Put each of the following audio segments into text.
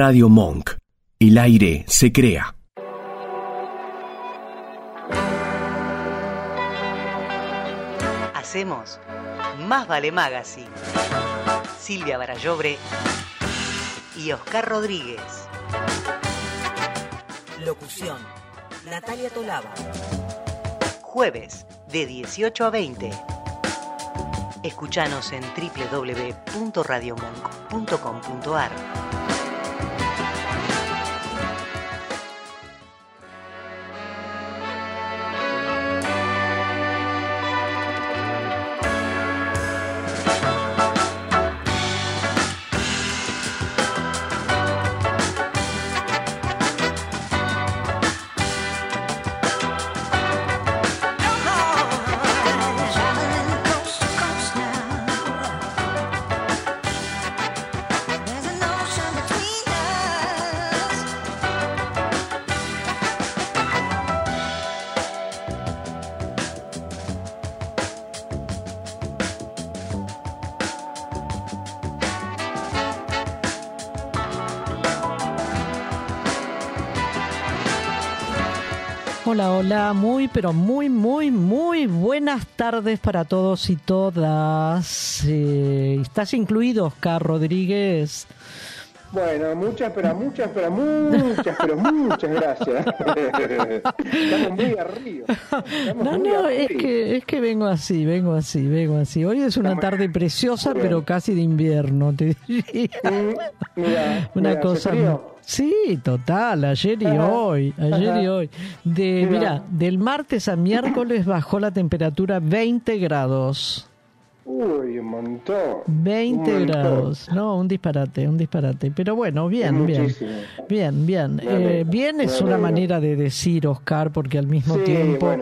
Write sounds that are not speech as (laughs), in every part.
Radio Monk. El aire se crea. Hacemos Más Vale Magazine. Silvia Barallobre y Oscar Rodríguez. Locución. Natalia Tolaba. Jueves de 18 a 20. Escuchanos en www.radiomonk.com.ar. Hola, muy, pero muy, muy, muy buenas tardes para todos y todas. Eh, ¿Estás incluido, Oscar Rodríguez? Bueno, muchas, pero muchas, pero muchas, pero muchas gracias. (laughs) Estamos muy arriba. no, no, es que, es que vengo así, vengo así, vengo así. Hoy es una tarde preciosa, pero casi de invierno, te diría. Mm, (laughs) una cosa. Sí, total, ayer y hoy, ayer y hoy. De, mira, del martes a miércoles bajó la temperatura 20 grados. Uy, un montón. 20 grados. No, un disparate, un disparate. Pero bueno, bien, bien. Bien, bien. Eh, bien es una manera de decir, Oscar, porque al mismo tiempo,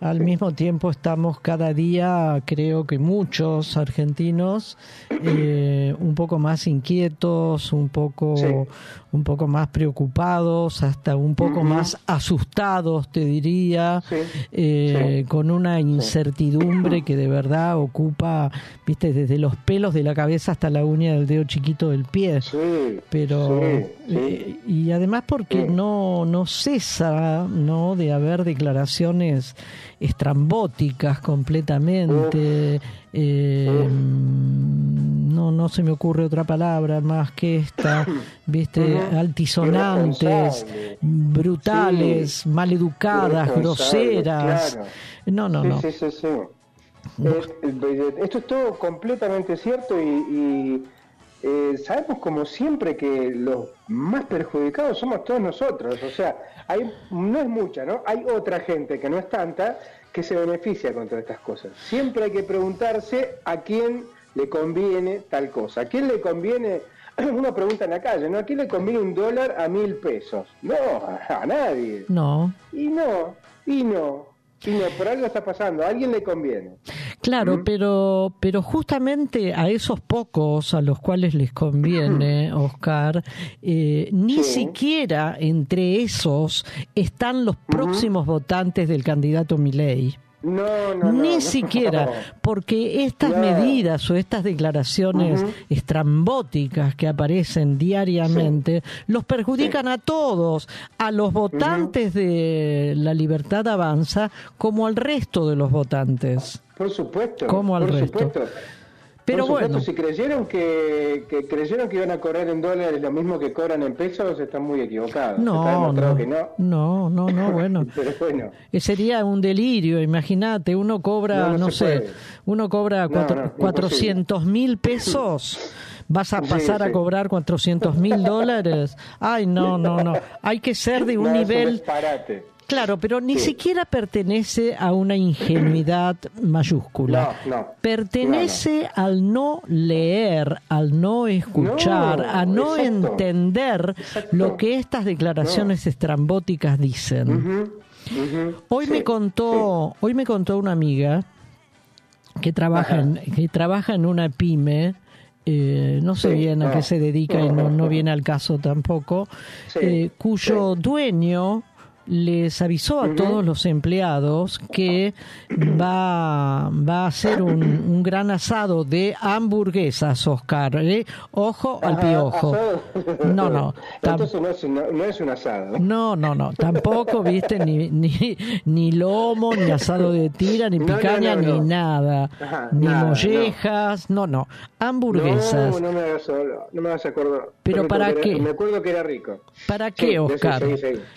al mismo tiempo estamos cada día, creo que muchos argentinos, eh, un poco más inquietos, un poco, un poco más preocupados, hasta un poco más asustados, te diría, eh, con una incertidumbre que de verdad ocupa viste, desde los pelos de la cabeza hasta la uña del dedo chiquito del pie. pero eh, y además porque no no cesa, ¿no? de haber declaraciones estrambóticas completamente. Eh, no no se me ocurre otra palabra más que esta, (clears throat) viste, altisonantes, brutales, maleducadas, groseras. No, no, no. esto es todo completamente cierto y, eh, sabemos como siempre que los más perjudicados somos todos nosotros. O sea, hay, no es mucha, ¿no? Hay otra gente que no es tanta que se beneficia con todas estas cosas. Siempre hay que preguntarse a quién le conviene tal cosa. ¿A quién le conviene? (clears throat) Uno pregunta en la calle, ¿no? ¿A quién le conviene un dólar a mil pesos? No, a nadie. No. Y no, y no. Sí, por algo está pasando, a alguien le conviene. Claro, pero, pero justamente a esos pocos a los cuales les conviene, (clears throat) Oscar, eh, ni siquiera entre esos están los próximos votantes del candidato Milei. No, no, Ni siquiera, porque estas medidas o estas declaraciones estrambóticas que aparecen diariamente los perjudican a todos, a los votantes de la libertad avanza como al resto de los votantes. Por supuesto. Como al resto. Pero bueno. si creyeron que, creyeron que iban a cobrar en dólares lo mismo que cobran en pesos, están muy equivocados. No, no, no, no, no, (laughs) bueno. Pero bueno. Eh, sería un delirio, imagínate, uno cobra, no, sé, uno cobra 400 mil pesos. ¿Vas a pasar a cobrar 400 mil dólares? Ay, no, no, no. Hay que ser de (laughs) un nivel... Claro, pero ni siquiera pertenece a una ingenuidad (clears throat) mayúscula. No, no, pertenece al no leer, al no escuchar, a no entender lo que estas declaraciones estrambóticas dicen. Hoy me contó, hoy me contó una amiga que trabaja en, que trabaja en una pyme. Eh, no sé bien a qué se dedica y no, no viene al caso tampoco, eh, cuyo dueño les avisó a todos los empleados que va, va a hacer un, un gran asado de hamburguesas, Oscar. ¿eh? Ojo al piojo. No, no. Entonces no es, no es, un asado. No, no, no. Tampoco, viste, ni, ni, ni lomo, ni asado de tira, ni picaña, ni nada. ni mollejas. No. no, Hamburguesas. No, no me hagas, no me acordar. ¿Pero para qué? me acuerdo que era rico. ¿Para qué, Oscar?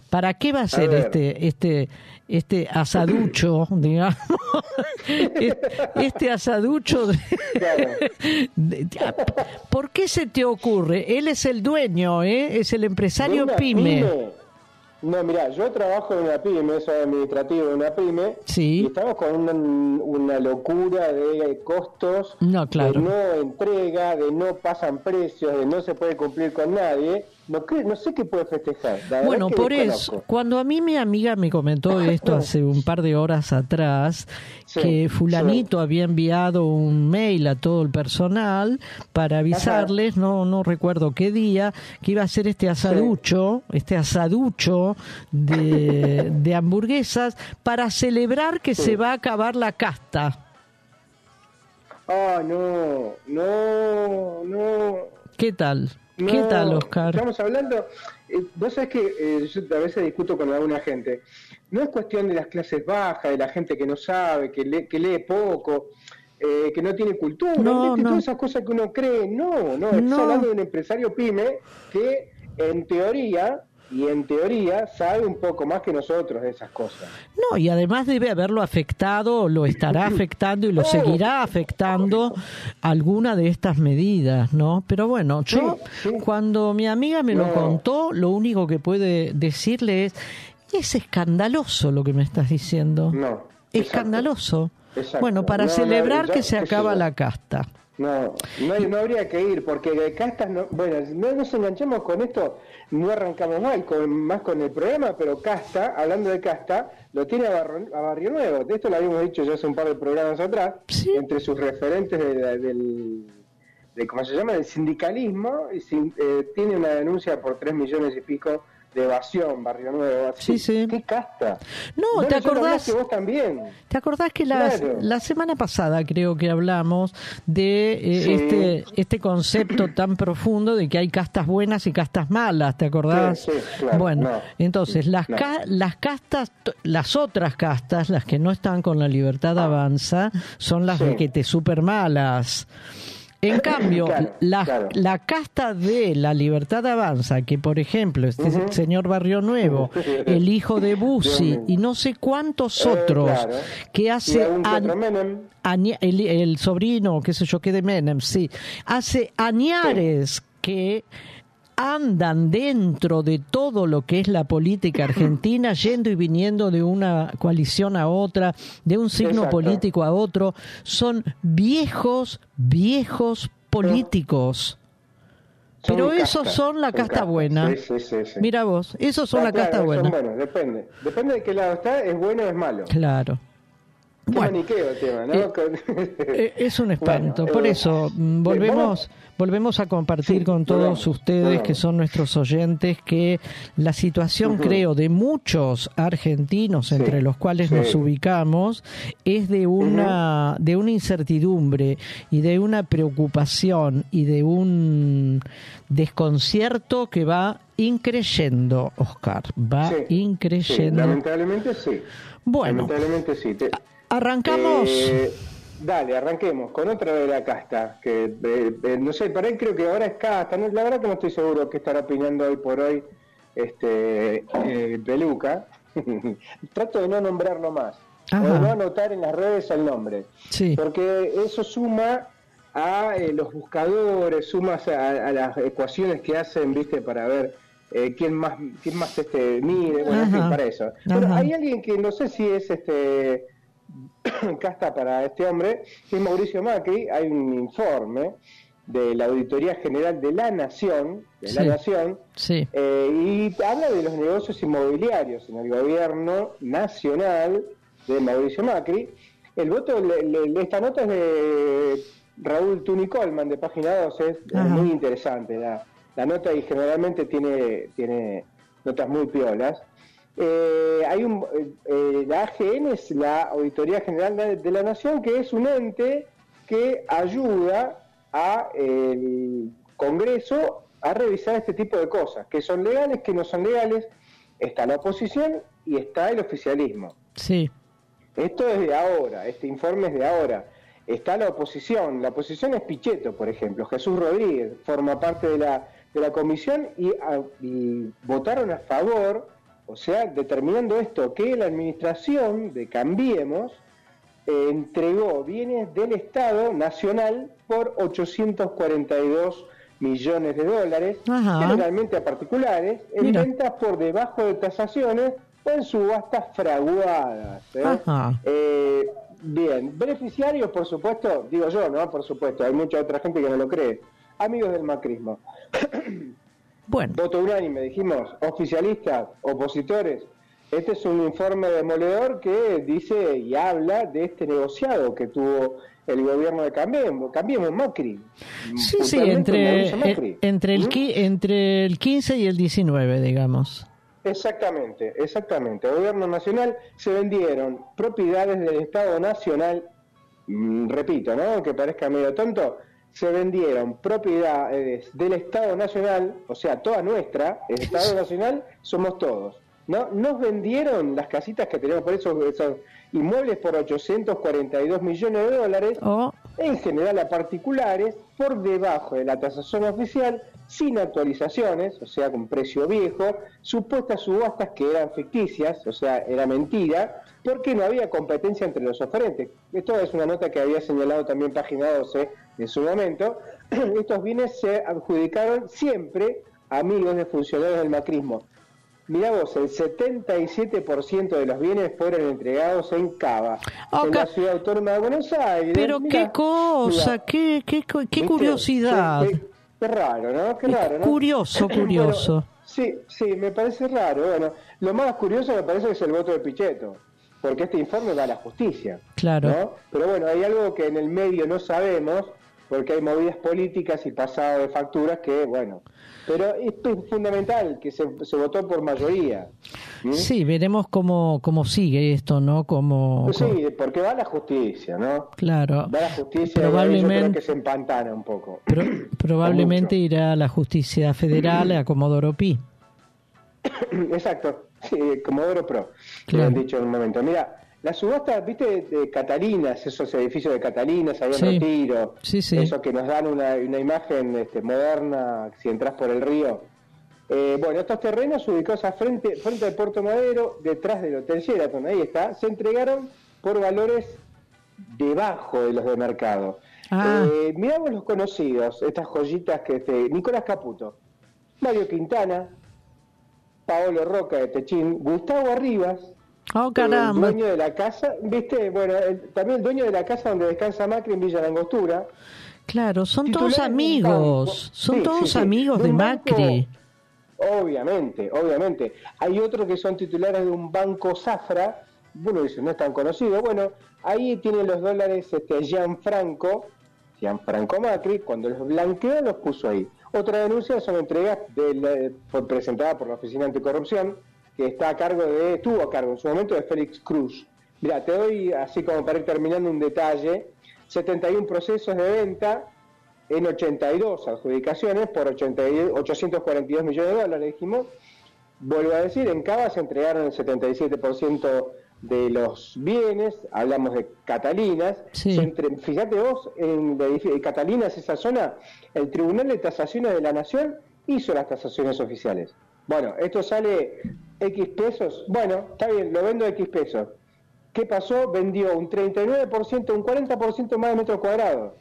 ¿Para qué va a este, este, este asaducho, (laughs) digamos? (laughs) este asaducho. De, (laughs) ¿Por qué se te ocurre? Él es el dueño, ¿eh? Es el empresario pyme. No, mira, yo trabajo en una pyme, soy administrativo en una pyme, y estamos con una, locura de costos, no, claro. de no entrega, de no pasan precios, de no se puede cumplir con nadie, no, no sé qué puede festejar. bueno, por eso, cuando a mí mi amiga me comentó esto (laughs) hace un par de horas atrás, que fulanito había enviado un mail a todo el personal para avisarles, no no recuerdo qué día, que iba a hacer este asaducho, este asaducho de, de, hamburguesas para celebrar que se va a acabar la casta. Ah, no, no, no. ¿Qué tal? ¿Qué tal, Oscar? Estamos hablando, eh, vos sabés que eh, yo a veces discuto con alguna gente. No es cuestión de las clases bajas, de la gente que no sabe, que lee, que lee poco, eh, que no tiene cultura, no, no. todas esas cosas que uno cree. No, no, estamos hablando de un empresario pyme que en teoría y en teoría sabe un poco más que nosotros de esas cosas. No, y además debe haberlo afectado, lo estará (clears throat) afectando y lo seguirá afectando alguna de estas medidas, ¿no? Pero bueno, yo cuando mi amiga me lo contó, lo único que puede decirle es, es escandaloso lo que me estás diciendo. No. Escandaloso. Bueno, para celebrar que se acaba la casta. No, no, habría que ir, porque de castas, no, bueno, no nos enganchemos con esto, no arrancamos mal, con, más con el programa, pero Casta, hablando de Casta, lo tiene a, Barrio Nuevo. De esto lo habíamos dicho ya hace un par de programas atrás, entre sus referentes del, de, ¿cómo se llama?, del sindicalismo, y eh, tiene una denuncia por tres millones y pico de evasión, Barrio Nuevo. Sí, sí. ¿Qué casta? No, ¿te acordás? Que vos también. ¿Te acordás que la, la semana pasada creo que hablamos de eh, este, este concepto tan profundo de que hay castas buenas y castas malas? ¿Te acordás? Sí, claro, bueno, entonces las, las castas, las otras castas, las que no están con la libertad avanza, son las de que te super malas. En cambio, la, casta de la libertad avanza, que por ejemplo, este señor Barrio Nuevo, el hijo de Bussi y no sé cuántos eh, otros que hace el, sobrino, qué sé yo, que de Menem, sí, hace añares que andan dentro de todo lo que es la política (laughs) argentina, yendo y viniendo de una coalición a otra, de un signo político a otro, son viejos, viejos políticos. Pero esos son la casta buena. Mira vos, esos son la, casta buena. depende. Depende de qué lado está, es bueno o es malo. Claro. Bueno, tema, ¿no? Eh, (laughs) eh, es un espanto. Por eso, mm, volvemos, volvemos a compartir con todos ustedes que son nuestros oyentes que la situación, creo, de muchos argentinos, entre los cuales nos ubicamos, es de una, de una incertidumbre y de una preocupación y de un desconcierto que va increyendo, Oscar. Va increyendo. lamentablemente sí. Bueno. Lamentablemente sí. Arrancamos. Eh, dale, arranquemos con otra de la casta. Que eh, eh, no sé, para él creo que ahora es casta. la verdad que no estoy seguro que estará opinando hoy por hoy este Peluca. (laughs) Trato de no nombrarlo más. O de no anotar en las redes el nombre. Sí. Porque eso suma a los buscadores, suma a, las ecuaciones que hacen, viste, para ver quién más quién más este mide, bueno, en fin, para eso. Pero hay alguien que no sé si es este (coughs) casta para este hombre, es Mauricio Macri, hay un informe de la Auditoría General de la Nación, de la Nación, eh, y habla de los negocios inmobiliarios en el gobierno nacional de Mauricio Macri. El voto, esta nota es de Raúl Tuni Colman, de Página 12, es muy interesante la, la, nota y generalmente tiene, tiene notas muy piolas. Eh, hay un, eh, la AGN es la Auditoría General de, la Nación, que es un ente que ayuda al Congreso a revisar este tipo de cosas, que son legales, que no son legales. Está la oposición y está el oficialismo. Sí. Esto es de ahora, este informe es de ahora. Está la oposición, la oposición es Pichetto, por ejemplo, Jesús Rodríguez forma parte de la, de la comisión y, y votaron a favor o sea, determinando esto, que la administración de Cambiemos eh, entregó bienes del Estado nacional por 842 millones de dólares, generalmente a particulares, en ventas por debajo de tasaciones o en subastas fraguadas. ¿eh? Eh, bien, beneficiarios, por supuesto, digo yo, ¿no? Por supuesto, hay mucha otra gente que no lo cree. Amigos del macrismo. (clears throat) Bueno. Voto unánime, dijimos, oficialistas, opositores. Este es un informe demoledor que dice y habla de este negociado que tuvo el gobierno de Cambiemos, Cambiemos Macri. Sí, sí, entre, eh, entre, el, ¿Mm? entre el 15 y el 19, digamos. Exactamente, exactamente. El gobierno nacional se vendieron propiedades del Estado Nacional, mm, repito, ¿no? Que parezca medio tonto, se vendieron propiedades del Estado Nacional, o sea, toda nuestra, el Estado (laughs) Nacional somos todos. ¿no? Nos vendieron las casitas que tenemos por esos, esos inmuebles por 842 millones de dólares, oh. en general a particulares, por debajo de la tasación oficial, sin actualizaciones, o sea, con precio viejo, supuestas subastas que eran ficticias, o sea, era mentira, porque no había competencia entre los oferentes. Esto es una nota que había señalado también Página 12 en su momento. (clears throat) Estos bienes se adjudicaron siempre a amigos de funcionarios del macrismo. Mirá vos, el 77% de los bienes fueron entregados en Cava, en la ciudad autónoma de Buenos Aires. Pero qué cosa, qué, qué, qué curiosidad. Qué, raro, ¿no? Qué raro, ¿no? Curioso, (clears throat) curioso. sí, sí, me parece raro. Bueno, lo más curioso me parece que es el voto de Pichetto porque este informe va a la justicia. Claro. Pero bueno, hay algo que en el medio no sabemos, porque hay movidas políticas y pasado de facturas que, bueno, pero es fundamental que se, votó por mayoría. Sí, veremos cómo, cómo sigue esto, ¿no? Como, sí, porque va a la justicia, ¿no? Claro. Va a la justicia probablemente, que se empantana un poco. probablemente irá a la justicia federal, a Comodoro Pi. (coughs) Exacto. Sí, Comodoro Pro, que han dicho en un momento. Mira, la subasta, viste, de Catalinas, esos edificios de Catalinas, ahí en sí. Retiro, sí, sí. esos que nos dan una, imagen este, moderna si entras por el río. Eh, bueno, estos terrenos ubicados a frente, frente al Puerto Madero, detrás del Hotel Sheraton, ahí está, se entregaron por valores debajo de los de mercado. Ah. Eh, miramos los conocidos, estas joyitas que este, Nicolás Caputo, Mario Quintana, Paolo Roca de Techín, Gustavo Arribas, oh, el dueño de la casa, viste, bueno, también el dueño de la casa donde descansa Macri en Villa Langostura. Claro, son todos amigos, son todos amigos de, Macri. obviamente, obviamente. Hay otros que son titulares de un banco Zafra, bueno, dice, no es tan conocido. Bueno, ahí tienen los dólares este, Gianfranco, Gianfranco Macri, cuando los blanqueó los puso ahí. Otra denuncia son entregas de presentada por la Oficina Anticorrupción, que está a cargo de, estuvo a cargo en su momento de Félix Cruz. Mira, te doy, así como para ir terminando, un detalle. 71 procesos de venta en 82 adjudicaciones por 842 millones de dólares, dijimos. Vuelvo a decir, en Cava se entregaron el 77% de los bienes, hablamos de Catalinas, fíjate vos, en, Catalinas, esa zona, el Tribunal de Tasaciones de la Nación hizo las tasaciones oficiales. Bueno, esto sale X pesos, bueno, está bien, lo vendo X pesos. ¿Qué pasó? Vendió un 39%, un 40% más de metros cuadrados.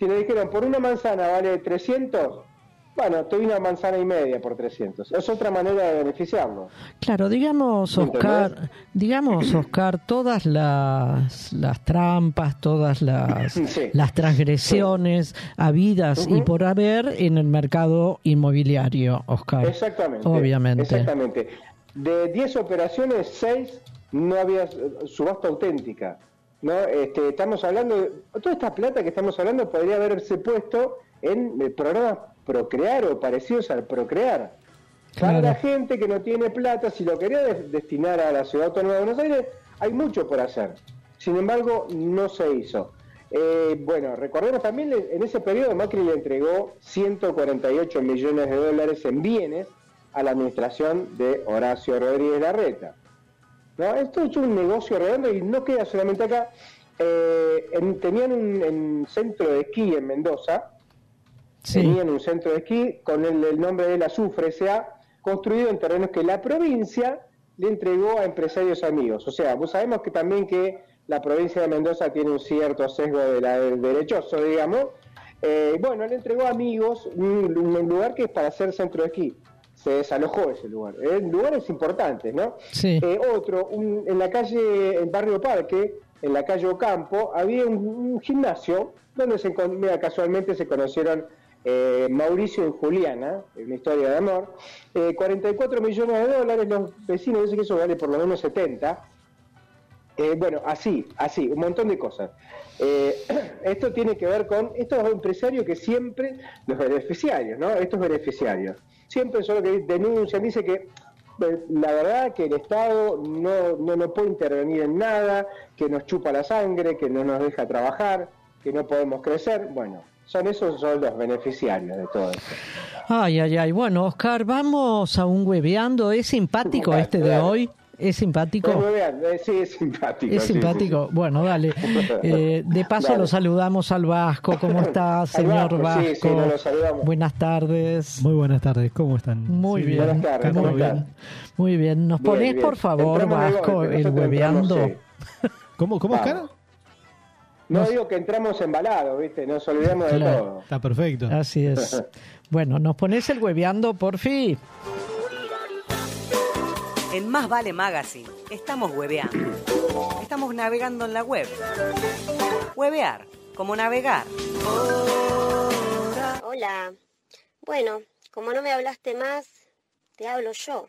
Si le dijeron, por una manzana vale 300, bueno, te una manzana y media por 300. Es otra manera de beneficiarlo. Claro, digamos, Oscar, digamos, Oscar, todas las, las trampas, todas las, (laughs) las transgresiones habidas y por haber en el mercado inmobiliario, Oscar. Exactamente. Obviamente. Exactamente. De 10 operaciones, 6 no había subasta auténtica. ¿no? Este, estamos hablando, toda esta plata que estamos hablando podría haberse puesto en programas procrear o parecidos al procrear. Para la gente que no tiene plata, si lo quería destinar a la Ciudad Autónoma de Buenos Aires, hay mucho por hacer. Sin embargo, no se hizo. Eh, bueno, recordemos también, en ese periodo Macri le entregó 148 millones de dólares en bienes a la administración de Horacio Rodríguez Larreta. ¿No? Esto es un negocio redondo y no queda solamente acá. Eh, tenían un centro de esquí en Mendoza, tenían un centro de esquí con el, nombre de la Azufre S.A., construido en terrenos que la provincia le entregó a empresarios amigos. O sea, vos sabemos que también que la provincia de Mendoza tiene un cierto sesgo de la, del derechoso, digamos. Eh, bueno, le entregó a amigos un, lugar que es para hacer centro de esquí. Se desalojó ese lugar. En lugares importantes, ¿no? Sí. Eh, otro, en la calle, en Barrio Parque, en la calle Ocampo, había un, gimnasio donde se, mira, casualmente se conocieron eh, Mauricio y Juliana, una historia de amor, 44 millones de dólares, los vecinos dicen que eso vale por lo menos 70, eh, bueno, así, así, un montón de cosas. Eh, (clears throat) esto tiene que ver con estos empresarios que siempre, los beneficiarios, ¿no? Estos beneficiarios, siempre son los que denuncian, dice que eh, la verdad que el Estado no, no, no puede intervenir en nada, que nos chupa la sangre, que no nos deja trabajar, que no podemos crecer. Bueno, son esos son los beneficiarios de todo esto. Ay, ay, ay. Bueno, Oscar, vamos a un hueveando. ¿Es simpático este de hoy? ¿Es simpático? Eh, sí, es simpático. Es simpático. Bueno, dale. (laughs) Eh, de paso lo saludamos al Vasco. ¿Cómo (laughs) está, señor Vasco? Sí, sí, lo saludamos. Buenas tardes. Muy buenas tardes. ¿Cómo están? Muy bien. Buenas tardes. Muy bien. Muy bien. ¿Nos ponés, por favor, Vasco, el hueveando? ¿Cómo, cómo, Oscar? No digo que entramos embalados, ¿viste? Nos olvidamos de todo. Está perfecto. Así es. (laughs) bueno, ¿nos pones el hueveando, por fin? En Más Vale Magazine estamos hueveando. Estamos navegando en la web. Huevear, como navegar. Hola. Bueno, como no me hablaste más, te hablo yo.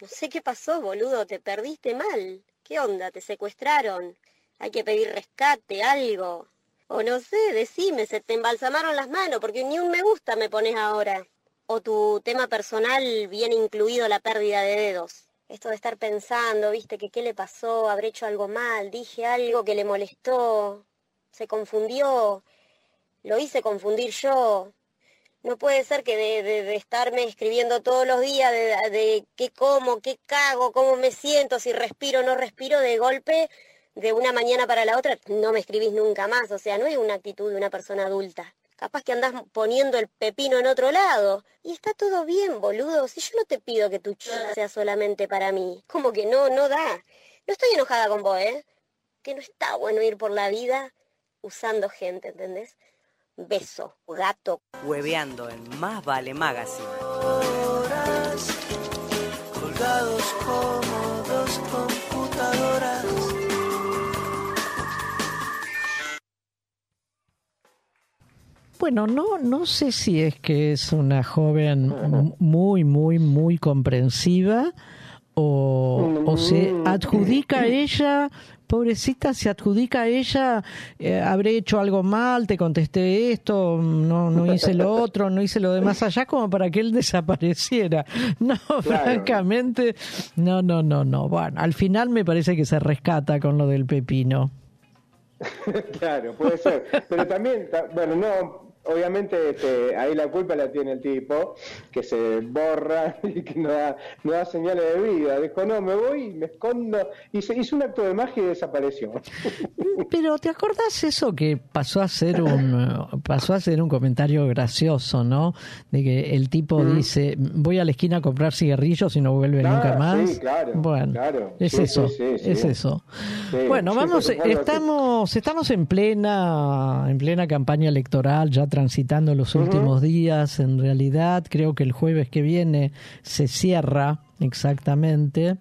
No sé qué pasó, boludo, te perdiste mal. ¿Qué onda? ¿Te secuestraron? Hay que pedir rescate, algo. O no sé, decime, se te embalsamaron las manos porque ni un me gusta me pones ahora. O tu tema personal viene incluido la pérdida de dedos esto de estar pensando, viste, que qué le pasó, habré hecho algo mal, dije algo que le molestó, se confundió, lo hice confundir yo. No puede ser que de, estarme escribiendo todos los días de, de, qué como, qué cago, cómo me siento, si respiro o no respiro, de golpe, de una mañana para la otra, no me escribís nunca más. O sea, no es una actitud de una persona adulta. Capaz que andás poniendo el pepino en otro lado. Y está todo bien, boludo. Si yo no te pido que tu chica sea solamente para mí. Como que no, no da. No estoy enojada con vos, ¿eh? Que no está bueno ir por la vida usando gente, ¿entendés? Beso, gato. Hueveando en Más Vale Magazine. colgados como dos computadoras Bueno, no, no sé si es que es una joven muy, muy, muy comprensiva o, se mm. adjudica a ella, pobrecita, se adjudica a ella, eh, habré hecho algo mal, te contesté esto, no, no hice lo (laughs) otro, no hice lo demás allá como para que él desapareciera. (laughs) No, francamente, no, no, no, no. Bueno, al final me parece que se rescata con lo del pepino. (laughs) claro, puede ser. Pero también, bueno, no, obviamente este, ahí la culpa la tiene el tipo, que se borra (laughs) y que no da, no da señales de vida. Dijo, no, me voy, me escondo. Y se hizo un acto de magia y desapareció. (laughs) Pero ¿te acordás eso que pasó a ser un pasó a ser un comentario gracioso, ¿no? De que el tipo mm. dice, voy a la esquina a comprar cigarrillos y no vuelve nunca más. Sí, claro, bueno, claro. es eso, es eso. bueno, vamos, estamos, estamos en plena, en plena campaña electoral, ya transitando los últimos días. En realidad, creo que el jueves que viene se cierra exactamente.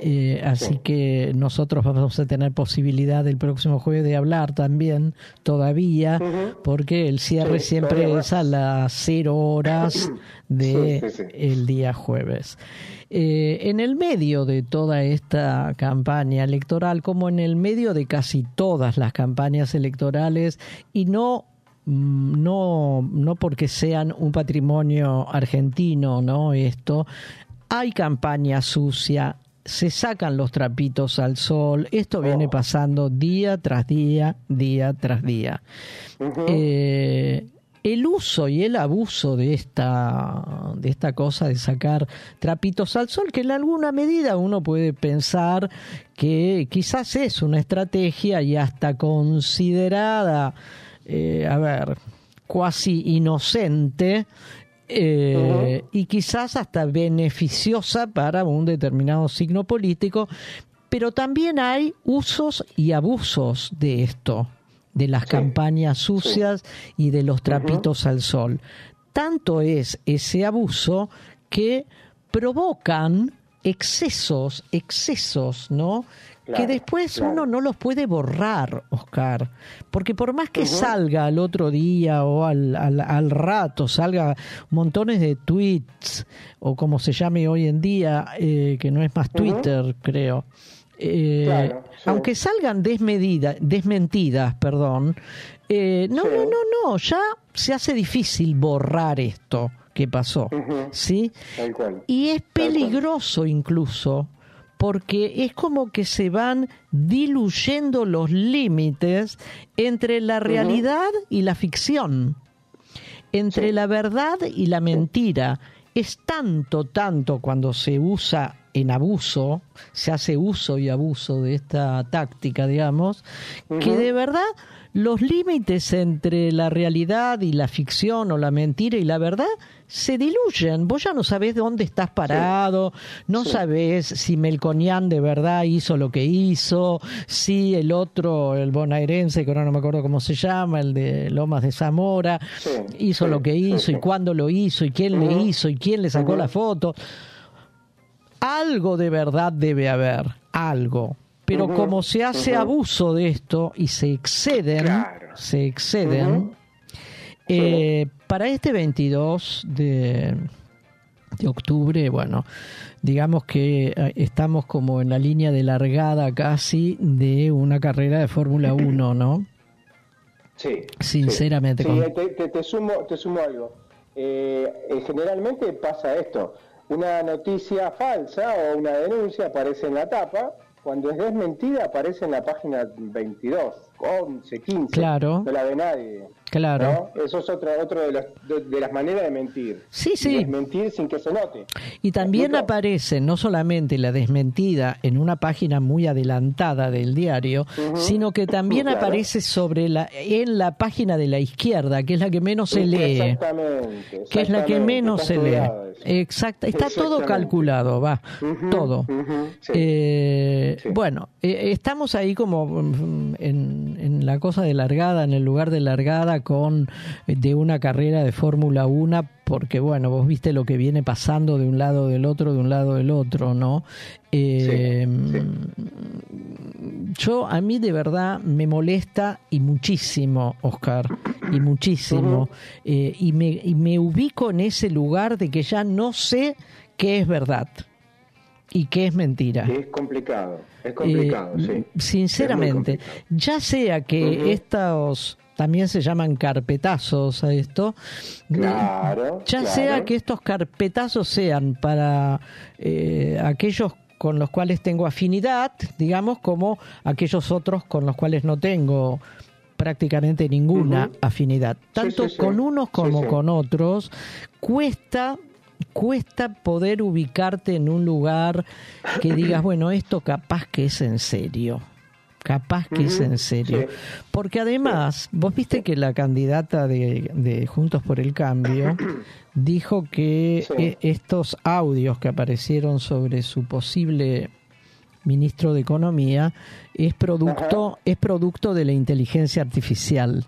Eh, así que nosotros vamos a tener posibilidad el próximo jueves de hablar también todavía, porque el cierre siempre es a las cero horas de el día jueves. Eh, en el medio de toda esta campaña electoral, como en el medio de casi todas las campañas electorales, y no no, no porque sean un patrimonio argentino, ¿no? Esto, hay campaña sucia, se sacan los trapitos al sol, esto viene pasando día tras día, día tras día. eh, el uso y el abuso de esta, de esta cosa de sacar trapitos al sol, que en alguna medida uno puede pensar que quizás es una estrategia y hasta considerada, eh, a ver, cuasi inocente, eh, y quizás hasta beneficiosa para un determinado signo político, pero también hay usos y abusos de esto de las campañas sucias y de los trapitos al sol. Tanto es ese abuso que provocan excesos, excesos, ¿no? Que después uno no los puede borrar, Oscar, porque por más que salga al otro día o al, al, rato, salga montones de tweets, o como se llame hoy en día, eh, que no es más Twitter, creo, eh, aunque salgan desmedida, desmentidas, perdón, eh, no, no, no, no, ya se hace difícil borrar esto que pasó, ¿sí? Y es peligroso incluso porque es como que se van diluyendo los límites entre la realidad y la ficción, entre la verdad y la mentira. Es tanto, tanto cuando se usa en abuso, se hace uso y abuso de esta táctica, digamos, que de verdad los límites entre la realidad y la ficción o la mentira y la verdad se diluyen. Vos ya no sabés dónde estás parado, no sabés si Melconian de verdad hizo lo que hizo, si el otro, el bonaerense, que ahora no me acuerdo cómo se llama, el de Lomas de Zamora, hizo lo que hizo y cuándo lo hizo y quién le hizo y quién le sacó la foto. Algo de verdad debe haber, algo. Pero como se hace abuso de esto y se exceden, se exceden, eh, para este 22 de, de octubre, bueno, digamos que eh, estamos como en la línea de largada casi de una carrera de Fórmula (clears throat) 1, ¿no? Sí. Sinceramente. Sí, te, sumo, te sumo algo. Eh, generalmente pasa esto una noticia falsa o una denuncia aparece en la tapa, cuando es desmentida aparece en la página 22, 11, 15. Claro. No la ve nadie. Claro. Eso es otra otro de, las, de, las maneras de mentir. Sí, sí. Desmentir sin que se note. Y también aparece no solamente la desmentida en una página muy adelantada del diario, sino que también (laughs) aparece sobre la en la página de la izquierda, que es la que menos se lee. Exactamente. Que es la que menos se lee. Exacto. Está todo calculado, va. todo. Eh, bueno, eh, estamos ahí como mm, en, en la cosa de largada, en el lugar de largada con eh, de una carrera de Fórmula 1 porque bueno, vos viste lo que viene pasando de un lado del otro, de un lado del otro, ¿no? Eh, yo a mí de verdad me molesta y muchísimo, Oscar, y muchísimo, eh, y, me, y me ubico en ese lugar de que ya no sé qué es verdad y qué es mentira. Es complicado, es complicado, sí. Sinceramente, ya sea que estos también se llaman carpetazos a esto. Claro, ya sea que estos carpetazos sean para eh, aquellos con los cuales tengo afinidad, digamos, como aquellos otros con los cuales no tengo prácticamente ninguna afinidad. Tanto con unos como con otros, cuesta cuesta poder ubicarte en un lugar que digas, (clears throat) bueno, esto capaz que es en serio capaz que es en serio. Porque además, vos viste que la candidata de, Juntos por el Cambio (clears throat) dijo que e, estos audios que aparecieron sobre su posible ministro de Economía es producto, es producto de la inteligencia artificial.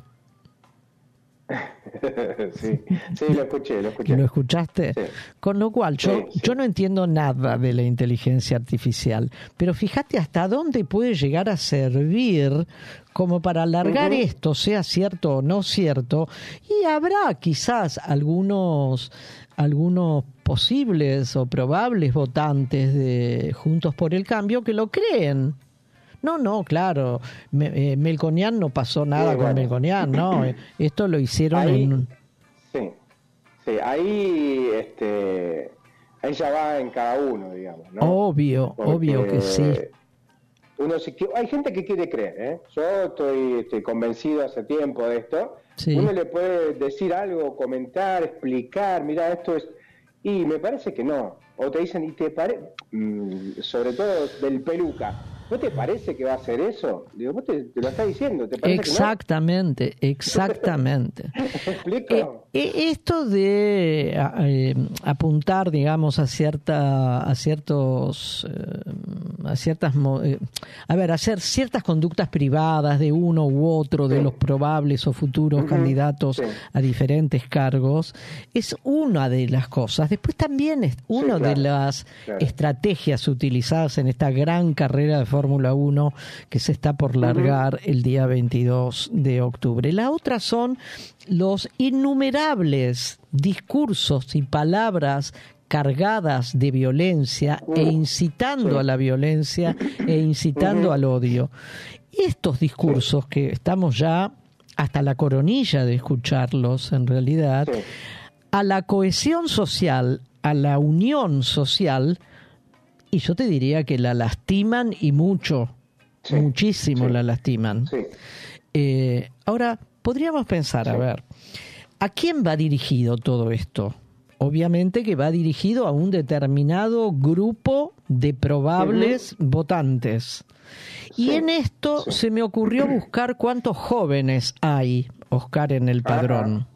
(laughs) sí, sí, lo escuché, lo escuché. ¿Lo escuchaste? Con lo cual, yo, yo no entiendo nada de la inteligencia artificial, pero fíjate hasta dónde puede llegar a servir como para alargar esto, sea cierto o no cierto, y habrá quizás algunos algunos posibles o probables votantes de Juntos por el Cambio que lo creen No, no, claro. Me, Melconian no pasó nada con Melconian, no. (clears throat) Esto lo hicieron en. Sí, sí, ahí, este, ahí ya va en cada uno, digamos. ¿no? Obvio, obvio que sí. Uno, hay gente que quiere creer, ¿eh? Yo estoy, estoy convencido hace tiempo de esto. Uno le puede decir algo, comentar, explicar, mira, esto es... Y me parece que no. O te dicen, y te parece, mm, sobre todo del peluca, ¿No te parece que va a ser eso? Digo, vos te, lo estás diciendo. ¿te parece exactamente, (laughs) exactamente. explico? Eh, eh, esto de eh, apuntar, digamos, a cierta, a ciertos, a ciertas, a ver, hacer ciertas conductas privadas de uno u otro de los probables o futuros candidatos a diferentes cargos es una de las cosas. Después también es una de las estrategias utilizadas en esta gran carrera de Fórmula 1 que se está por largar el día 22 de octubre. La otra son los innumerables discursos y palabras cargadas de violencia e incitando a la violencia e incitando al odio. Estos discursos que estamos ya hasta la coronilla de escucharlos en realidad, a la cohesión social, a la unión social, y yo te diría que la lastiman y mucho, muchísimo la lastiman. Eh, ahora, podríamos pensar, a ver, ¿a quién va dirigido todo esto? Obviamente que va dirigido a un determinado grupo de probables votantes. Y en esto se me ocurrió buscar cuántos jóvenes hay, Oscar, en el padrón.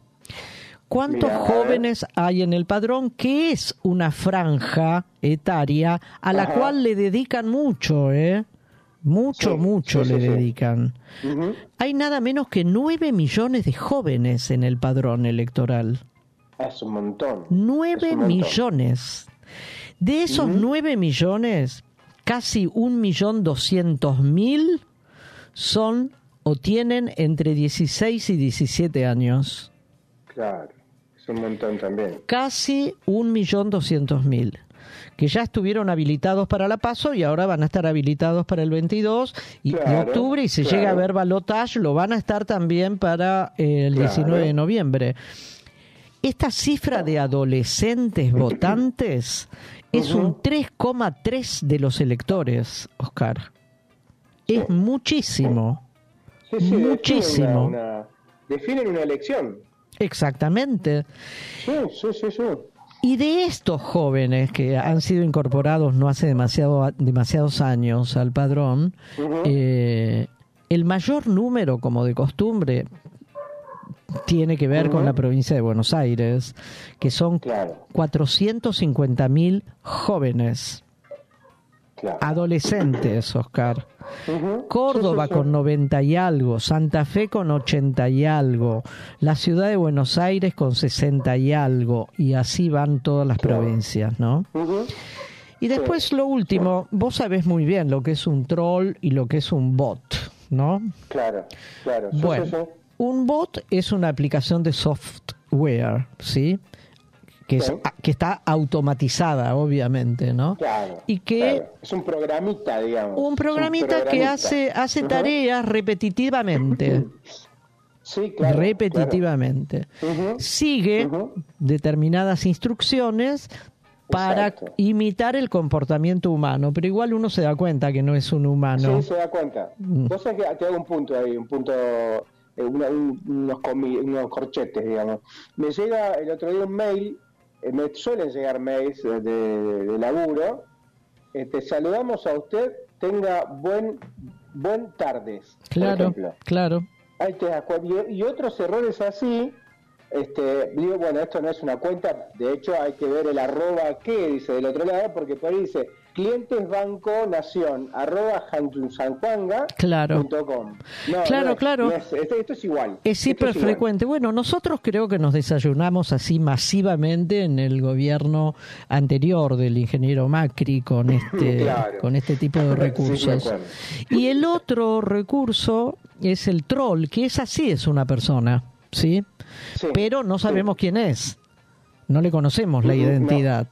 ¿Cuántos jóvenes hay en el padrón? Que es una franja etaria a la cual le dedican mucho, ¿eh? Mucho, mucho le dedican. Hay nada menos que nueve millones de jóvenes en el padrón electoral. Es un montón. Nueve millones. De esos nueve millones, casi un millón doscientos mil son o tienen entre 16 y 17 años. Claro un montón también. Casi un millón doscientos mil que ya estuvieron habilitados para la paso y ahora van a estar habilitados para el 22 y, de octubre y si llega a ver balotage lo van a estar también para el 19 de noviembre. Esta cifra de adolescentes votantes (clears throat) es un 3,3 de los electores, Oscar. Es muchísimo. muchísimo. definen una elección. Exactamente. Sí, sí, sí, sí. Y de estos jóvenes que han sido incorporados no hace demasiado, demasiados años al padrón, eh, el mayor número, como de costumbre, tiene que ver con la provincia de Buenos Aires, que son claro. 450.000 jóvenes, adolescentes, Oscar. Córdoba con 90 y algo, Santa Fe con 80 y algo, la ciudad de Buenos Aires con 60 y algo, y así van todas las provincias, ¿no? Y después lo último, vos sabés muy bien lo que es un troll y lo que es un bot, ¿no? Claro, claro. Bueno, un bot es una aplicación de software, ¿sí? Que, que está automatizada, obviamente, ¿no? Claro, y que es un programita, digamos. Un programita, que hace hace tareas repetitivamente. (laughs) Sí, claro, repetitivamente. Sigue determinadas instrucciones para imitar el comportamiento humano, pero igual uno se da cuenta que no es un humano. Sí, se da cuenta. Mm. Entonces te hago un punto ahí, un punto, eh, unos, unos corchetes, digamos. Me llega el otro día un mail me suelen llegar mails de, laburo. Este, saludamos a usted, tenga buen buen tardes. Claro, claro. Ahí te y, otros errores así, este, digo, bueno, esto no es una cuenta, de hecho hay que ver el arroba que dice del otro lado, porque por ahí dice clientes banco nación arroba claro. claro claro. esto, es igual es hiper frecuente. Bueno nosotros creo que nos desayunamos así masivamente en el gobierno anterior del ingeniero Macri con (laughs) este con este tipo de recursos. y el otro recurso es el troll que es así es una persona sí, pero no sabemos quién es no le conocemos la identidad.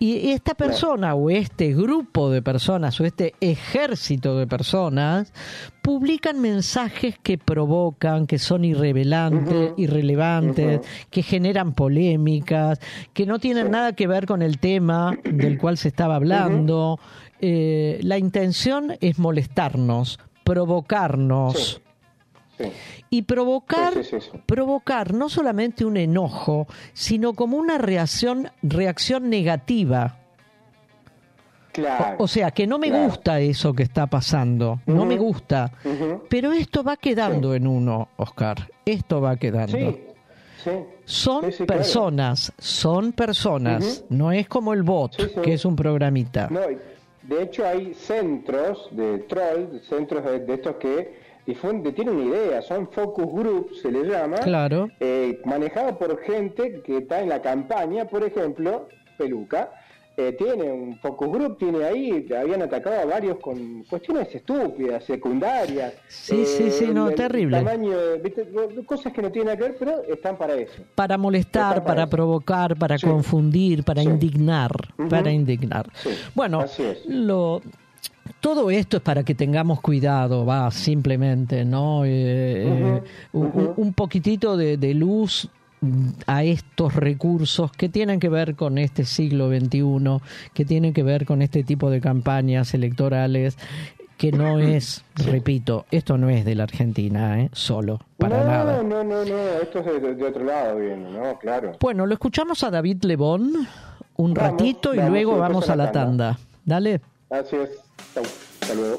Y esta persona o este grupo de personas o este ejército de personas publican mensajes que provocan, que son irrelevantes, irrelevantes que generan polémicas, que no tienen nada que ver con el tema del cual se estaba hablando. Eh, la intención es molestarnos, provocarnos. Y provocar, provocar no solamente un enojo, sino como una reacción, reacción negativa. O, sea, que no me gusta eso que está pasando, no me gusta. Pero esto va quedando en uno, Oscar. Esto va quedando. son personas, son personas. No es como el bot, que es un programita. de hecho, hay centros de troll, centros de estos que difunde, tiene una idea, son focus groups, se le llama, claro. eh, manejado por gente que está en la campaña, por ejemplo, Peluca, eh, tiene un focus group, tiene ahí, habían atacado a varios con cuestiones estúpidas, secundarias. Sí, sí, sí, no, terrible. Tamaño, cosas que no tienen que ver, pero están para eso. Para molestar, para, provocar, para confundir, para indignar, para indignar. Bueno, lo todo esto es para que tengamos cuidado, va, simplemente, ¿no? Eh, eh, un, poquitito de, luz a estos recursos que tienen que ver con este siglo XXI, que tienen que ver con este tipo de campañas electorales, que no es, repito, esto no es de la Argentina, ¿eh? solo, para nada. No, no, no, esto es de, otro lado, bien, ¿no? Claro. Bueno, lo escuchamos a David Lebón un ratito y luego vamos a la tanda. Dale. Así es. Hasta luego.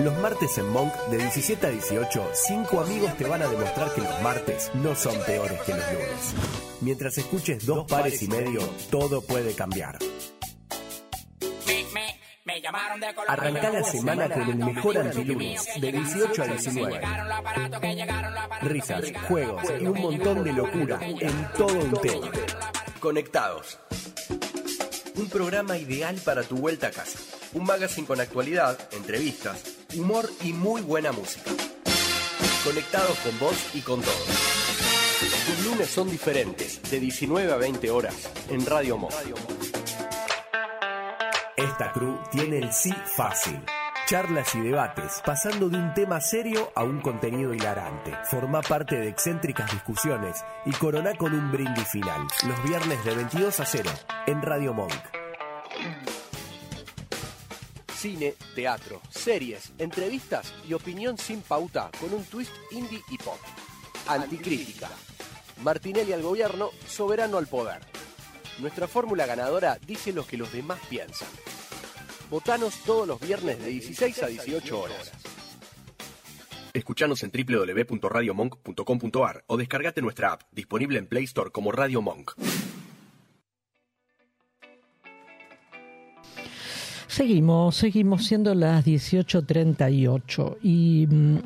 Los martes en Monk de 17 a 18, cinco amigos te van a demostrar que los martes no son peores que los lunes. Mientras escuches dos pares y medio, todo puede cambiar. Arranca la semana con el mejor antilunes, de 18 a 19. Risas, juegos y un montón de locura en todo un tema. Conectados. Un programa ideal para tu vuelta a casa. Un magazine con actualidad, entrevistas, humor y muy buena música. Conectados con vos y con todos. Tus lunes son diferentes, de 19 a 20 horas, en Radio Mo. Esta crew tiene el sí fácil. Charlas y debates, pasando de un tema serio a un contenido hilarante. Forma parte de excéntricas discusiones y corona con un brindis final. Los viernes de 22 a 0 en Radio Monk. Cine, teatro, series, entrevistas y opinión sin pauta con un twist indie y pop. Anticrítica. Martinelli al gobierno, soberano al poder. Nuestra fórmula ganadora dice lo que los demás piensan. Votanos todos los viernes de 16 a 18 horas. Escuchanos en www.radiomonk.com.ar o descargate nuestra app, disponible en Play Store como Radio Monk. Seguimos, seguimos siendo las 18.38 y mm,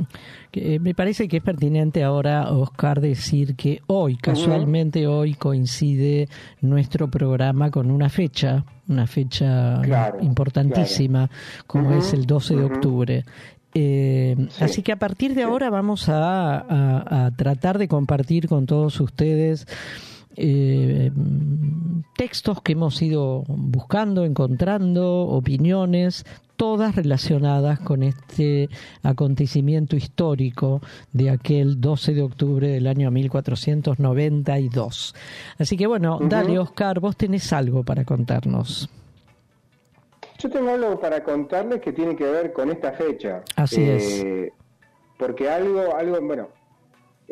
que me parece que es pertinente ahora, Oscar, decir que hoy, casualmente hoy, coincide nuestro programa con una fecha, una fecha importantísima, como es el 12 de octubre. Eh, Así que a partir de ahora vamos a, a tratar de compartir con todos ustedes eh, textos que hemos ido buscando, encontrando, opiniones, todas relacionadas con este acontecimiento histórico de aquel 12 de octubre del año 1492. Así que bueno, dale Oscar, vos tenés algo para contarnos. Yo tengo algo para contarles que tiene que ver con esta fecha. Así es. Eh, porque algo, algo, bueno,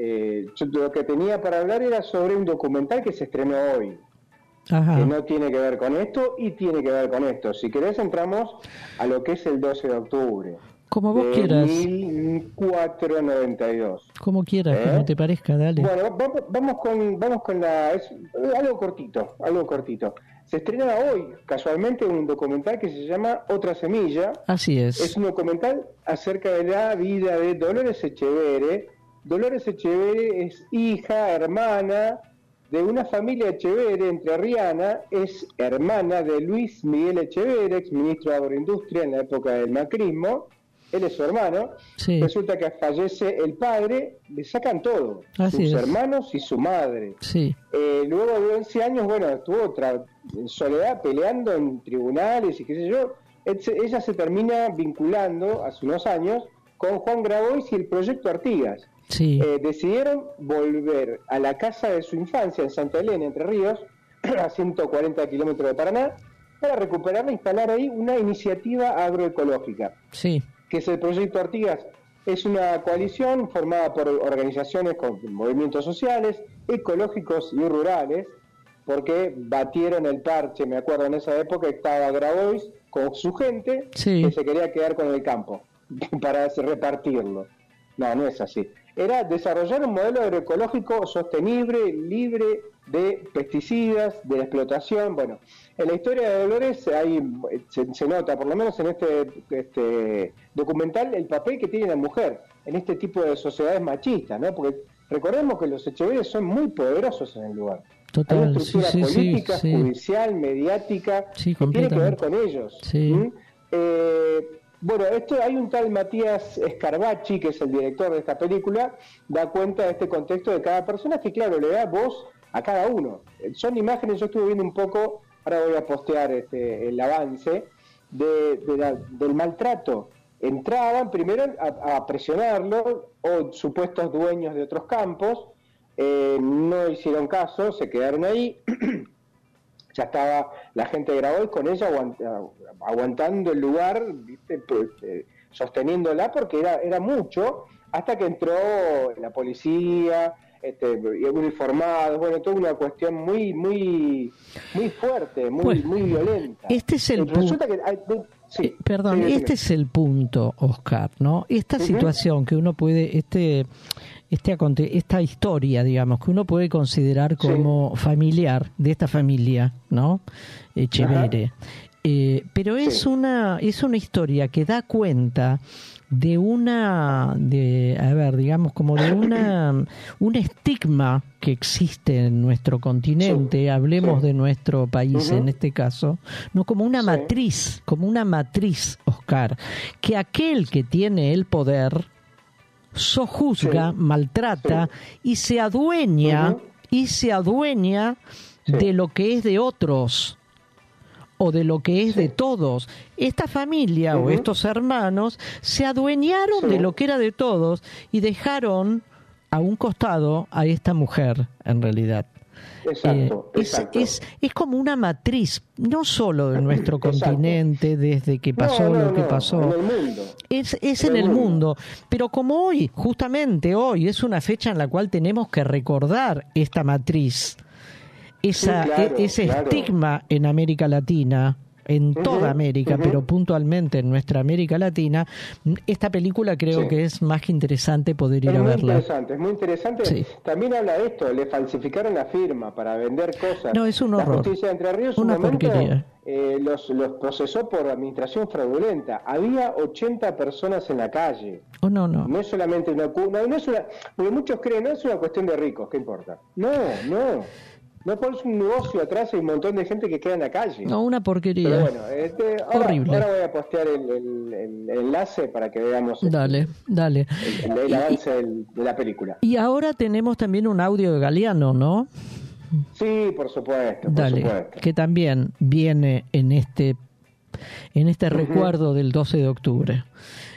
eh, yo lo que tenía para hablar era sobre un documental que se estrenó hoy, que no tiene que ver con esto y tiene que ver con esto. Si querés entramos a lo que es el 12 de octubre. Como vos quieras. 1492. Como quieras, ¿Eh? como te parezca, dale. Bueno, vamos, vamos con, vamos con la, es, algo cortito, algo cortito. Se estrena hoy, casualmente, un documental que se llama Otra Semilla. Así es. Es un documental acerca de la vida de Dolores Echeverre, Dolores Echeverre es hija, hermana de una familia Echeverre entrerriana, es hermana de Luis Miguel Echeverre, ex ministro de Agroindustria en la época del macrismo, él es su hermano, resulta que fallece el padre, le sacan todo, sus hermanos y su madre. Eh, luego de 11 años, bueno, estuvo otra, en soledad peleando en tribunales y qué sé yo, ella se termina vinculando hace unos años con Juan Grabois y el proyecto Artigas. Eh, decidieron volver a la casa de su infancia en Santa Elena, Entre Ríos, (clears throat) a 140 kilómetros de Paraná, para recuperar e instalar ahí una iniciativa agroecológica. Sí. Que es el Proyecto Artigas. Es una coalición formada por organizaciones con movimientos sociales, ecológicos y rurales, porque batieron el parche, me acuerdo en esa época estaba Grabois con su gente que se quería quedar con el campo (laughs) para repartirlo. No, no es así era desarrollar un modelo agroecológico sostenible, libre de pesticidas, de explotación. Bueno, en la historia de Dolores se, nota, por lo menos en este, este, documental, el papel que tiene la mujer en este tipo de sociedades machistas, ¿no? Porque recordemos que los Echeverres son muy poderosos en el lugar. Total, Hay una estructura política, judicial, mediática, que tiene que ver con ellos. Eh, bueno, esto hay un tal Matías Scarbachi, que es el director de esta película, da cuenta de este contexto de cada persona que, claro, le da voz a cada uno. Son imágenes, yo estuve viendo un poco, ahora voy a postear este, el avance, de, del maltrato. Entraban primero a, presionarlo, o supuestos dueños de otros campos, eh, no hicieron caso, se quedaron ahí. (clears throat) ya estaba la gente de Grabois con ella aguantando el lugar, pues, eh, sosteniéndola porque era, era mucho, hasta que entró la policía, este, uniformados, bueno, toda una cuestión muy, muy, muy fuerte, muy, muy violenta. Este es el punto. Eh, perdón, este es el punto, Oscar, ¿no? Esta situación que uno puede, este, este esta historia, digamos, que uno puede considerar como familiar de esta familia, ¿no? Echevere. Eh, pero es una es una historia que da cuenta de una, de, a ver, digamos, como de una, un estigma que existe en nuestro continente, hablemos de nuestro país en este caso, no como una matriz, como una matriz, Oscar, que aquel que tiene el poder sojuzga, maltrata y se adueña, y se adueña de lo que es de otros o de lo que es de todos. Esta familia o estos hermanos se adueñaron de lo que era de todos y dejaron a un costado a esta mujer, en realidad. Exacto, eh, es, Es, como una matriz, no solo en nuestro continente, desde que pasó lo que pasó. En el mundo. Es, es en, el, mundo. Pero como hoy, justamente hoy, es una fecha en la cual tenemos que recordar esta matriz esa, e, ese estigma en América Latina, en toda América, pero puntualmente en nuestra América Latina, esta película creo que es más que interesante poder ir a verla. Es muy interesante, es muy interesante. También habla de esto, le falsificaron la firma para vender cosas. No, es un horror. La justicia de Entre Ríos Una momento, eh, los, los procesó por administración fraudulenta. Había 80 personas en la calle. Oh, no, no. No es solamente una... No, no es una porque muchos creen, no es una cuestión de ricos, ¿qué importa? No, no. No pones un negocio atrás y un montón de gente que queda en la calle. No, una porquería. Pero bueno, este, ahora, Horrible. ahora voy a postear el, enlace para que veamos dale, dale. el, avance de la película. Y ahora tenemos también un audio de Galeano, ¿no? Sí, por supuesto. Dale, que también viene en este, en este recuerdo del 12 de octubre.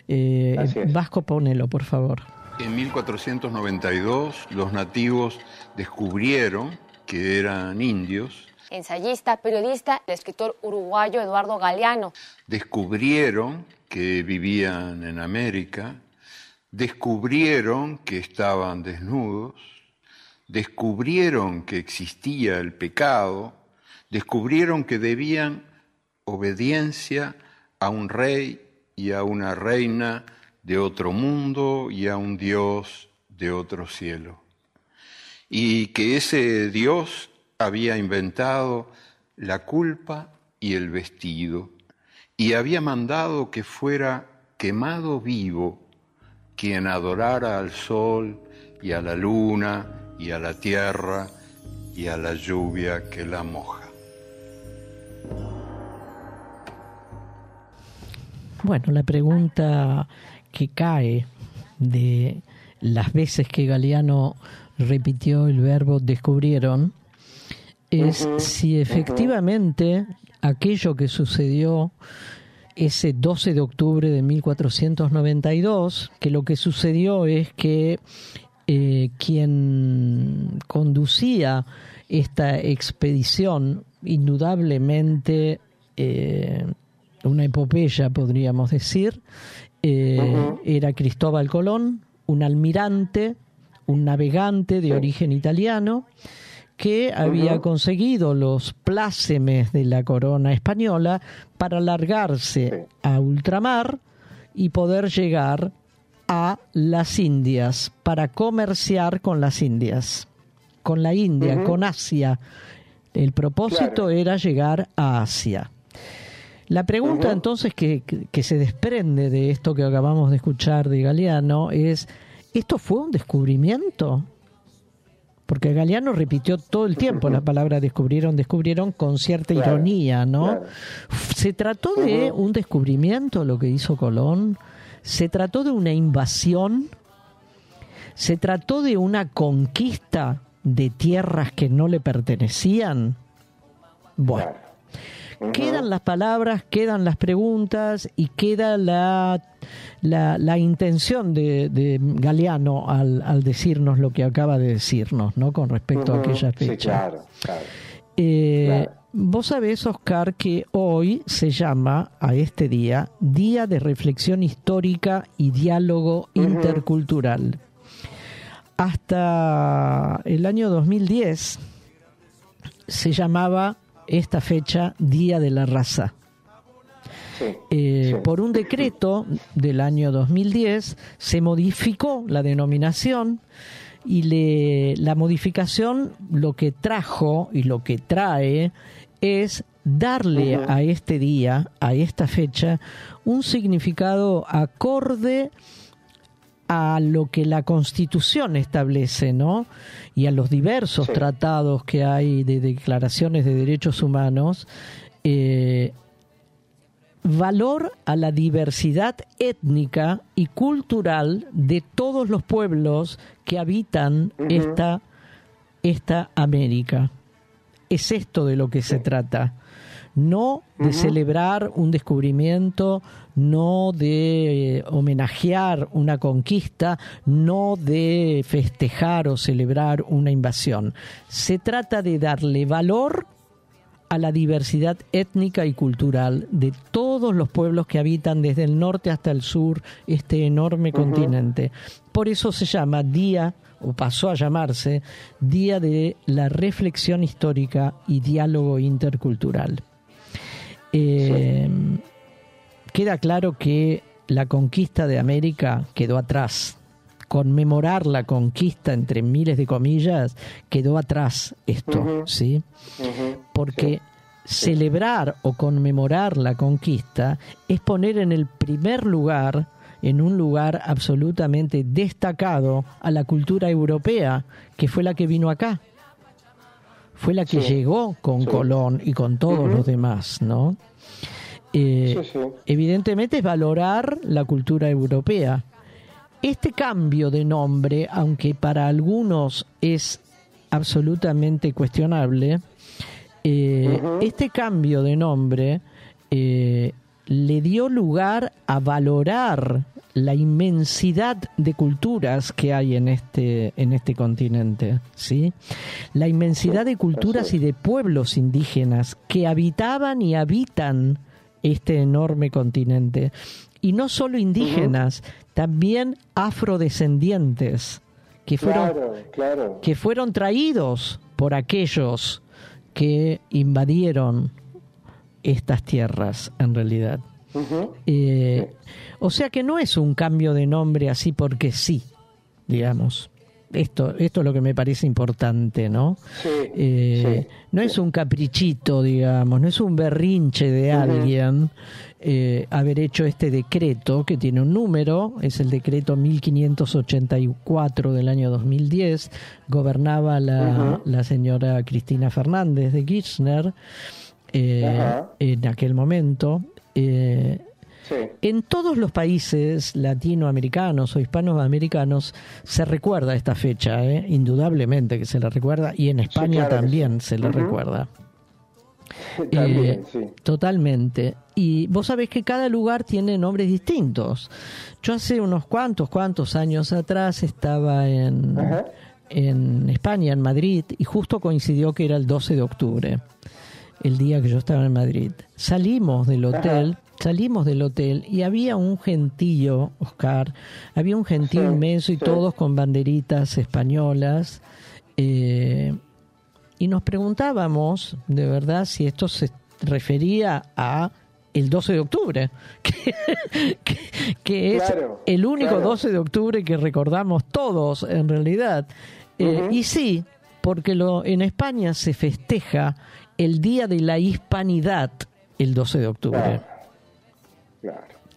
Eh, Vasco, ponelo, por favor. En 1492 los nativos descubrieron que eran indios. Ensayista, periodista, el escritor uruguayo Eduardo Galeano. Descubrieron que vivían en América, descubrieron que estaban desnudos, descubrieron que existía el pecado, descubrieron que debían obediencia a un rey y a una reina de otro mundo y a un Dios de otro cielo y que ese Dios había inventado la culpa y el vestido y había mandado que fuera quemado vivo quien adorara al sol y a la luna y a la tierra y a la lluvia que la moja. Bueno, la pregunta que cae de las veces que Galeano repitió el verbo descubrieron, es si efectivamente aquello que sucedió ese 12 de octubre de 1492, que lo que sucedió es que eh, quien conducía esta expedición, indudablemente eh, una epopeya, podríamos decir, eh, era Cristóbal Colón, un almirante un navegante de origen italiano que había conseguido los plácemes de la corona española para largarse a ultramar y poder llegar a las Indias, para comerciar con las Indias, con la India, con Asia. El propósito era llegar a Asia. La pregunta entonces que, que, se desprende de esto que acabamos de escuchar de Galeano es ¿Esto fue un descubrimiento? Porque Galeano repitió todo el tiempo la (laughs) palabra descubrieron, descubrieron con cierta ironía, ¿no? ¿Se trató de un descubrimiento lo que hizo Colón? ¿Se trató de una invasión? ¿Se trató de una conquista de tierras que no le pertenecían? Bueno, quedan las palabras, quedan las preguntas y queda la, la, intención de, de Galeano al, decirnos lo que acaba de decirnos, ¿no? Con respecto a aquella fecha. Eh, claro, Vos sabés, Oscar, que hoy se llama a este día Día de Reflexión Histórica y Diálogo Intercultural. Hasta el año 2010 se llamaba esta fecha Día de la Raza. Eh, por un decreto del año 2010 se modificó la denominación y le, la modificación lo que trajo y lo que trae es darle a este día, a esta fecha, un significado acorde a lo que la Constitución establece, ¿no? Y a los diversos tratados que hay de declaraciones de derechos humanos, eh, valor a la diversidad étnica y cultural de todos los pueblos que habitan esta, esta América es esto de lo que se trata. No de celebrar un descubrimiento, no de eh, homenajear una conquista, no de festejar o celebrar una invasión. Se trata de darle valor a la diversidad étnica y cultural de todos los pueblos que habitan desde el norte hasta el sur este enorme continente. Por eso se llama Día o pasó a llamarse Día de la Reflexión Histórica y Diálogo Intercultural. Eh, queda claro que la conquista de América quedó atrás. Conmemorar la conquista, entre miles de comillas, quedó atrás esto, ¿sí? Porque celebrar o conmemorar la conquista es poner en el primer lugar en un lugar absolutamente destacado a la cultura europea, que fue la que vino acá. Fue la que llegó con Colón y con todos los demás, ¿no? Eh, evidentemente es valorar la cultura europea. Este cambio de nombre, aunque para algunos es absolutamente cuestionable, eh, este cambio de nombre eh, le dio lugar a valorar la inmensidad de culturas que hay en este, en este continente, ¿sí? La inmensidad de culturas y de pueblos indígenas que habitaban y habitan este enorme continente. Y no solo indígenas, también afrodescendientes, que fueron, que fueron traídos por aquellos que invadieron estas tierras en realidad. Eh, o sea que no es un cambio de nombre así porque sí, digamos. Esto, esto es lo que me parece importante, ¿no? Eh, no es un caprichito, digamos, no es un berrinche de alguien eh, haber hecho este decreto que tiene un número, es el decreto 1584 del año 2010, gobernaba la, la señora Cristina Fernández de Kirchner en aquel momento. Eh, en todos los países latinoamericanos o hispanoamericanos se recuerda esta fecha, ¿eh? indudablemente que se la recuerda, y en España también se la recuerda. Eh, totalmente. Y vos sabés que cada lugar tiene nombres distintos. Yo hace unos cuantos, cuantos años atrás estaba en, en España, en Madrid, y justo coincidió que era el 12 de octubre el día que yo estaba en Madrid. Salimos del hotel, salimos del hotel y había un gentío, Oscar, había un gentío inmenso y todos con banderitas españolas. Eh, y nos preguntábamos, de verdad, si esto se refería a el 12 de octubre, (laughs) que, es el único 12 de octubre que recordamos todos en realidad. Eh, y sí, porque lo, en España se festeja el Día de la Hispanidad el 12 de octubre.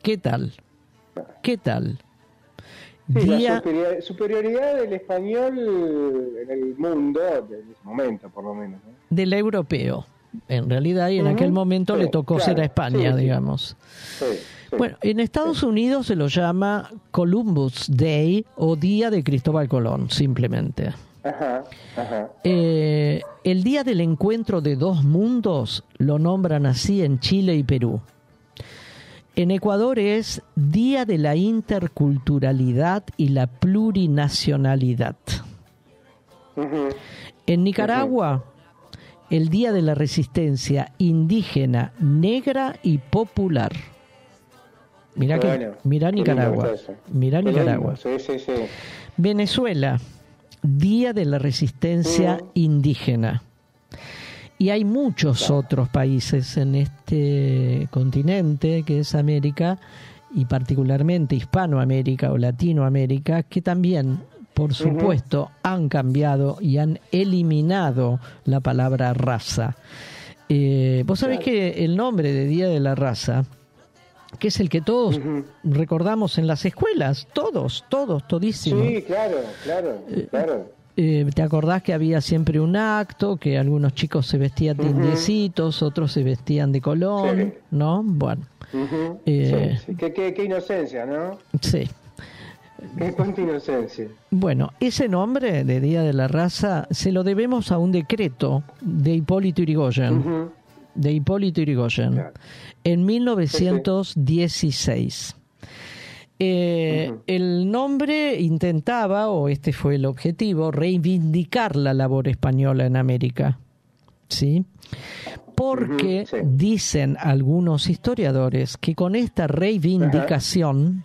¿Qué tal? ¿Qué tal? La superioridad del español en el mundo, en ese momento por lo menos. Del europeo, en realidad, y en aquel momento le tocó ser a España, digamos. Bueno, en Estados Unidos se lo llama Columbus Day o Día de Cristóbal Colón, simplemente. Eh, el día del encuentro de dos mundos lo nombran así en Chile y Perú. En Ecuador es Día de la Interculturalidad y la Plurinacionalidad. En Nicaragua, el Día de la Resistencia Indígena, Negra y Popular. Mira que, mira Nicaragua. Mira Nicaragua. Venezuela, Día de la Resistencia Indígena. Y hay muchos otros países en este continente, que es América, y particularmente Hispanoamérica o Latinoamérica, que también, por supuesto, han cambiado y han eliminado la palabra raza. Eh, Vos sabés que el nombre de Día de la Raza, que es el que todos recordamos en las escuelas, todos, todos, todísimos. Sí, claro, claro, eh, claro. Eh, ¿Te acordás que había siempre un acto, que algunos chicos se vestían de indiecitos, otros se vestían de colón, ¿no? Bueno. Eh, ¿Qué, inocencia, ¿no? Sí. ¿Qué cuánta inocencia? Bueno, ese nombre de Día de la Raza se lo debemos a un decreto de Hipólito Yrigoyen. De Hipólito Yrigoyen. En 1916. Eh, el nombre intentaba, o este fue el objetivo, reivindicar la labor española en América. ¿Sí? Porque dicen algunos historiadores que con esta reivindicación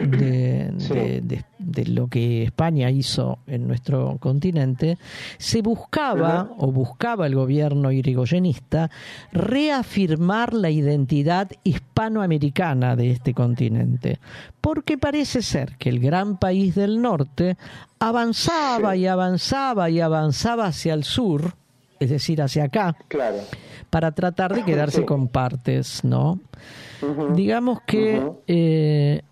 de, lo que España hizo en nuestro continente, se buscaba, o buscaba el gobierno irigoyenista, reafirmar la identidad hispanoamericana de este continente, porque parece ser que el gran país del norte avanzaba y avanzaba y avanzaba hacia el sur, es decir, hacia acá, para tratar de quedarse con partes, ¿no? Digamos que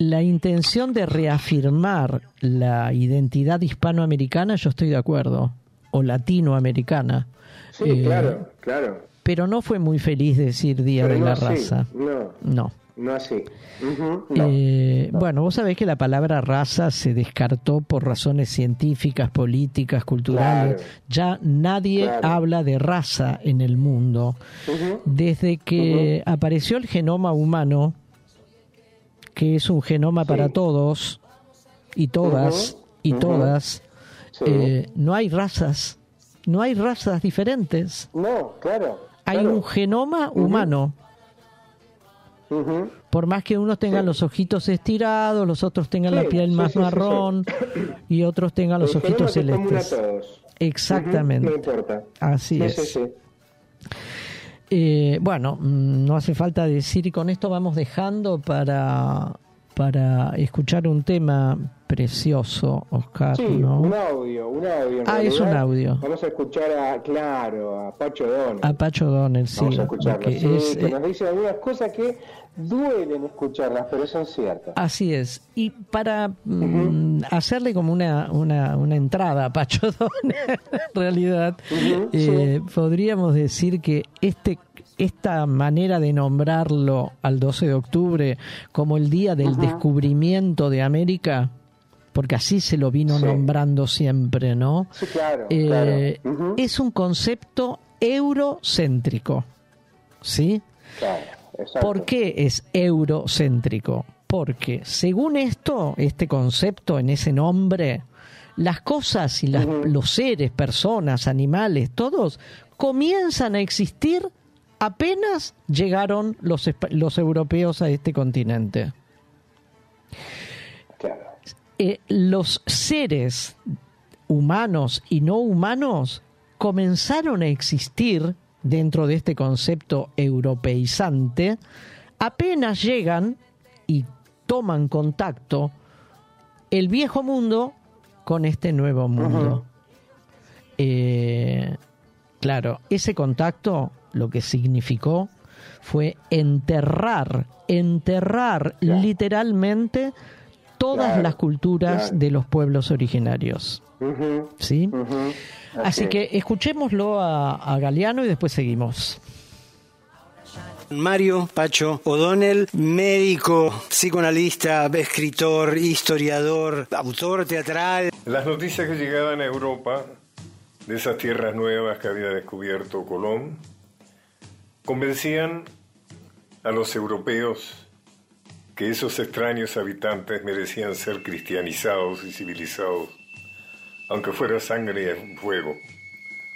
la intención de reafirmar la identidad hispanoamericana, yo estoy de acuerdo, o latinoamericana. Sí, eh, claro, claro. Pero no fue muy feliz decir Día de la Raza. No. No. No así. Eh, bueno, vos sabés que la palabra raza se descartó por razones científicas, políticas, culturales. Ya nadie habla de raza en el mundo. Desde que apareció el genoma humano, que es un genoma para todos y todas y todas. Eh, no hay razas, no hay razas diferentes. No, claro. Hay un genoma humano. Por más que unos tengan los ojitos estirados, los otros tengan la piel más marrón y otros tengan los ojitos celestes. Exactamente. No importa. Así es. Eh, bueno, mm, no hace falta decir, con esto vamos dejando para, para escuchar un tema precioso, Oscar. Sí, ¿no? un audio, un audio. ah, es un audio. Vamos a escuchar a, claro, a Pacho Donel. A Pacho Donel, sí. Vamos a escucharlo, que, que nos dice algunas cosas que duelen escucharlas, pero son ciertas. Así es. Y para mm, hacerle como una, una, una, entrada a Pacho (laughs) Donel, en realidad, eh, podríamos decir que este esta manera de nombrarlo al 12 de octubre como el día del descubrimiento de América, porque así se lo vino nombrando siempre, ¿no? Sí, claro. Eh, es un concepto eurocéntrico, ¿sí? Claro, ¿Por qué es eurocéntrico? Porque según esto, este concepto en ese nombre, las cosas y los seres, personas, animales, todos comienzan a existir apenas llegaron los, los europeos a este continente. Eh, los seres humanos y no humanos comenzaron a existir dentro de este concepto europeizante apenas llegan y toman contacto el viejo mundo con este nuevo mundo. Eh, claro, ese contacto lo que significó fue enterrar, enterrar literalmente todas las culturas de los pueblos originarios. ¿Sí? Así que escuchémoslo a, a Galeano y después seguimos. Mario Pacho O'Donnell, médico, psicoanalista, escritor, historiador, autor teatral. Las noticias que llegaban a Europa de esas tierras nuevas que había descubierto Colón convencían a los europeos que esos extraños habitantes merecían ser cristianizados y civilizados, aunque fuera sangre y fuego,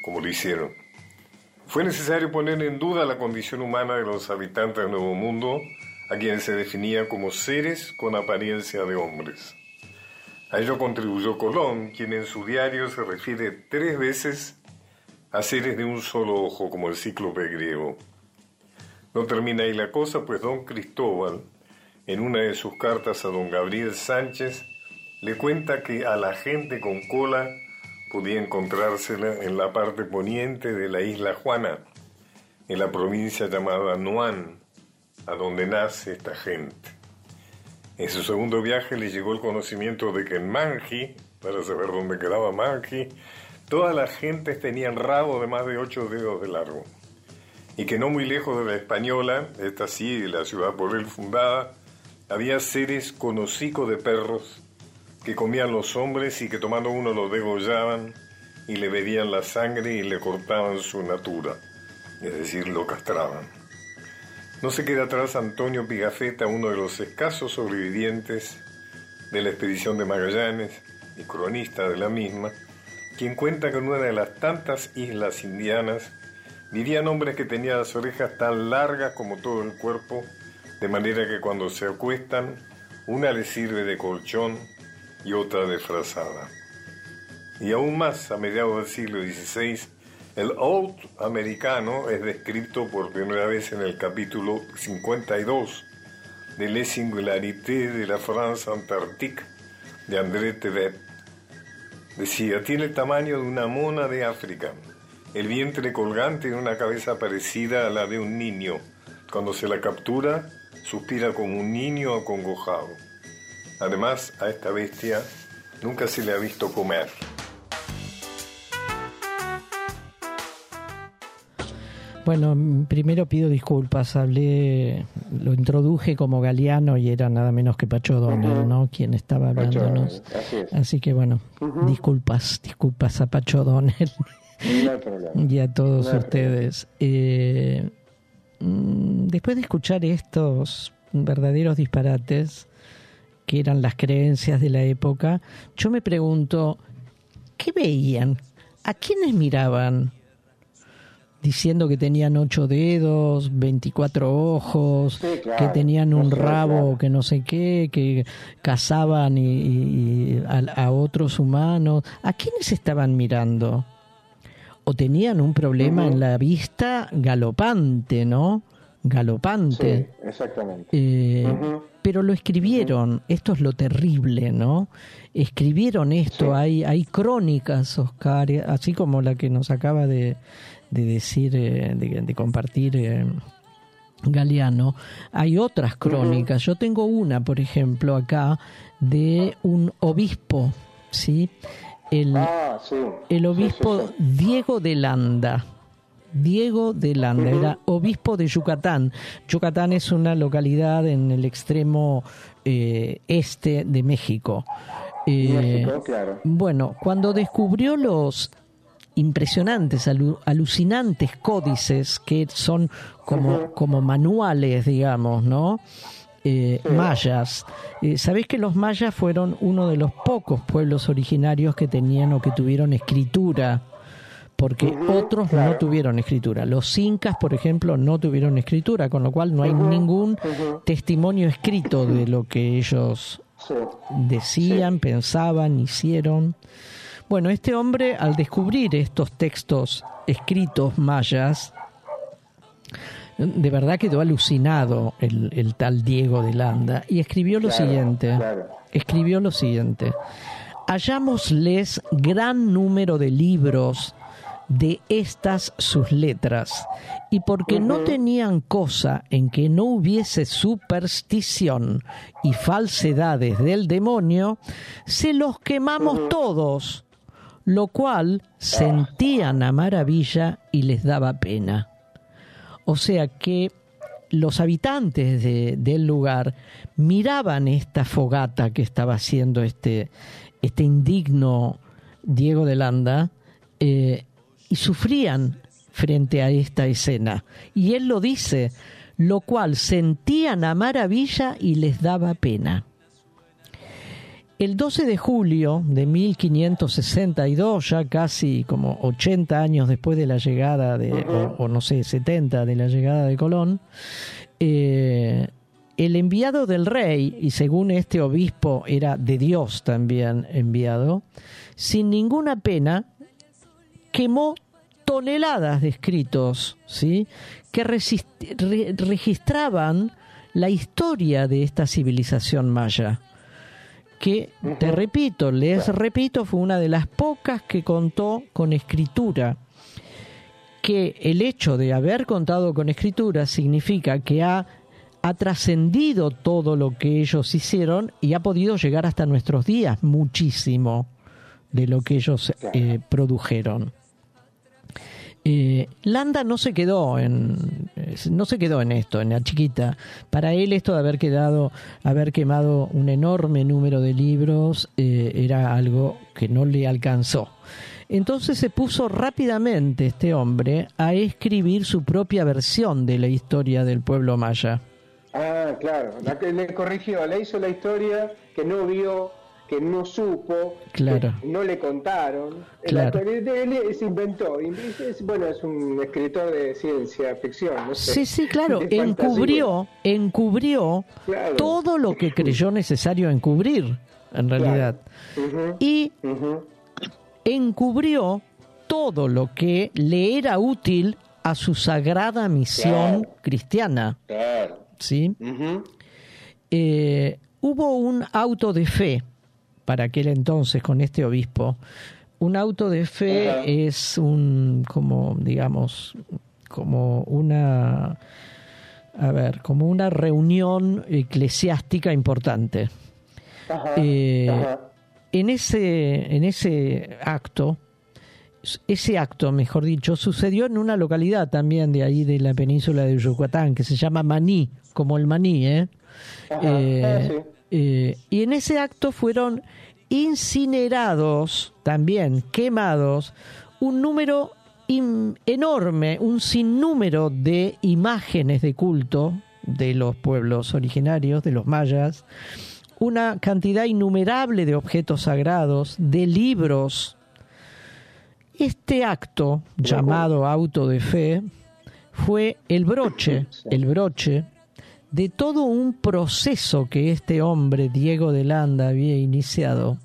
como lo hicieron. Fue necesario poner en duda la condición humana de los habitantes del Nuevo Mundo, a quienes se definía como seres con apariencia de hombres. A ello contribuyó Colón, quien en su diario se refiere tres veces a seres de un solo ojo, como el cíclope griego. No termina ahí la cosa, pues don Cristóbal, en una de sus cartas a don Gabriel Sánchez, le cuenta que a la gente con cola podía encontrársela en la parte poniente de la isla Juana, en la provincia llamada Nuán, a donde nace esta gente. En su segundo viaje le llegó el conocimiento de que en Manji, para saber dónde quedaba Manji, todas las gentes tenían rabo de más de ocho dedos de largo, y que no muy lejos de la española, esta sí, la ciudad por él fundada, había seres con hocico de perros que comían los hombres y que tomando uno los degollaban y le bebían la sangre y le cortaban su natura, es decir, lo castraban. No se queda atrás Antonio Pigafetta, uno de los escasos sobrevivientes de la expedición de Magallanes y cronista de la misma, quien cuenta que en una de las tantas islas indianas vivían hombres que tenían las orejas tan largas como todo el cuerpo, de manera que cuando se acuestan, una les sirve de colchón y otra de frazada. Y aún más, a mediados del siglo XVI, el Old americano es descrito por primera vez en el capítulo 52 de Les Singularités de la France Antarctique de André Tevet. Decía, tiene el tamaño de una mona de África, el vientre colgante y una cabeza parecida a la de un niño. Cuando se la captura, suspira como un niño acongojado. Además, a esta bestia nunca se le ha visto comer. Bueno, primero pido disculpas, hablé, lo introduje como Galeano y era nada menos que Pacho ¿no? Quien estaba hablándonos. así, que bueno, disculpas, disculpas a Pacho Donel (laughs) y a todos ustedes. Eh, mm, después de escuchar estos verdaderos disparates, que eran las creencias de la época, yo me pregunto, ¿qué veían? ¿A quiénes miraban? Diciendo que tenían ocho dedos, veinticuatro ojos, que tenían un rabo, que no sé qué, que cazaban y, a, otros humanos. ¿A quiénes estaban mirando? O tenían un problema en la vista galopante, ¿no? Galopante. Sí, exactamente. Eh, pero lo escribieron, esto es lo terrible, ¿no? Escribieron esto, hay, hay crónicas, Oscar, así como la que nos acaba de, decir, eh, de, compartir eh, Galeano, hay otras crónicas. Yo tengo una, por ejemplo, acá, de un obispo, ¿sí? El, ah, el obispo Diego de Landa Diego de Landa, era obispo de Yucatán. Yucatán es una localidad en el extremo eh, este de México. Eh, bueno, cuando descubrió los impresionantes, alucinantes códices que son como, como manuales, digamos, ¿no? Eh, mayas. Sabéis que los mayas fueron uno de los pocos pueblos originarios que tenían o que tuvieron escritura porque otros no tuvieron escritura. Los incas, por ejemplo, no tuvieron escritura, con lo cual no hay ningún testimonio escrito de lo que ellos decían, pensaban, hicieron. Bueno, este hombre, al descubrir estos textos escritos mayas, de verdad quedó alucinado el, tal Diego de Landa y escribió lo siguiente. Escribió lo siguiente. Hallámosles gran número de libros de estas sus letras, y porque no tenían cosa en que no hubiese superstición y falsedades del demonio, se los quemamos todos, lo cual sentían a maravilla y les daba pena. O sea que los habitantes del lugar miraban esta fogata que estaba haciendo este, este indigno Diego de Landa eh, y sufrían frente a esta escena. Y él lo dice, lo cual sentían a maravilla y les daba pena. El 12 de julio de 1562, ya casi como 80 años después de la llegada de, o, no sé, 70 de la llegada de Colón, eh, el enviado del rey, y según este obispo era de Dios también enviado, sin ninguna pena, quemó toneladas de escritos, ¿sí? que registraban la historia de esta civilización maya que, te repito, les repito, fue una de las pocas que contó con escritura. Que el hecho de haber contado con escritura significa que ha, ha trascendido todo lo que ellos hicieron y ha podido llegar hasta nuestros días muchísimo de lo que ellos eh, produjeron. Eh, Landa no se quedó en no se quedó en esto, en la chiquita. Para él esto de haber quedado, haber quemado un enorme número de libros eh, era algo que no le alcanzó. Entonces se puso rápidamente este hombre a escribir su propia versión de la historia del pueblo maya. Ah, claro, la que le corrigió, le hizo la historia que no vio que no supo, claro. no le contaron. Claro. Él, se inventó. bueno, es un escritor de ciencia ficción. No sé, sí, sí, claro. Encubrió, encubrió todo lo que creyó necesario encubrir, en realidad. Y encubrió todo lo que le era útil a su sagrada misión cristiana. ¿Sí? Eh, hubo un auto de fe para aquel entonces con este obispo. Un auto de fe es un, como, digamos, como una, a ver, como una reunión eclesiástica importante. Eh, en ese, en ese acto, ese acto, mejor dicho, sucedió en una localidad también de ahí de la península de Yucatán, que se llama Maní, como el maní, ¿eh? eh ah, eh, y en ese acto fueron incinerados, también quemados, un número enorme, un sinnúmero de imágenes de culto de los pueblos originarios, de los mayas, una cantidad innumerable de objetos sagrados, de libros. Este acto, llamado auto de fe, fue el broche, el broche de todo un proceso que este hombre, Diego de Landa, había iniciado,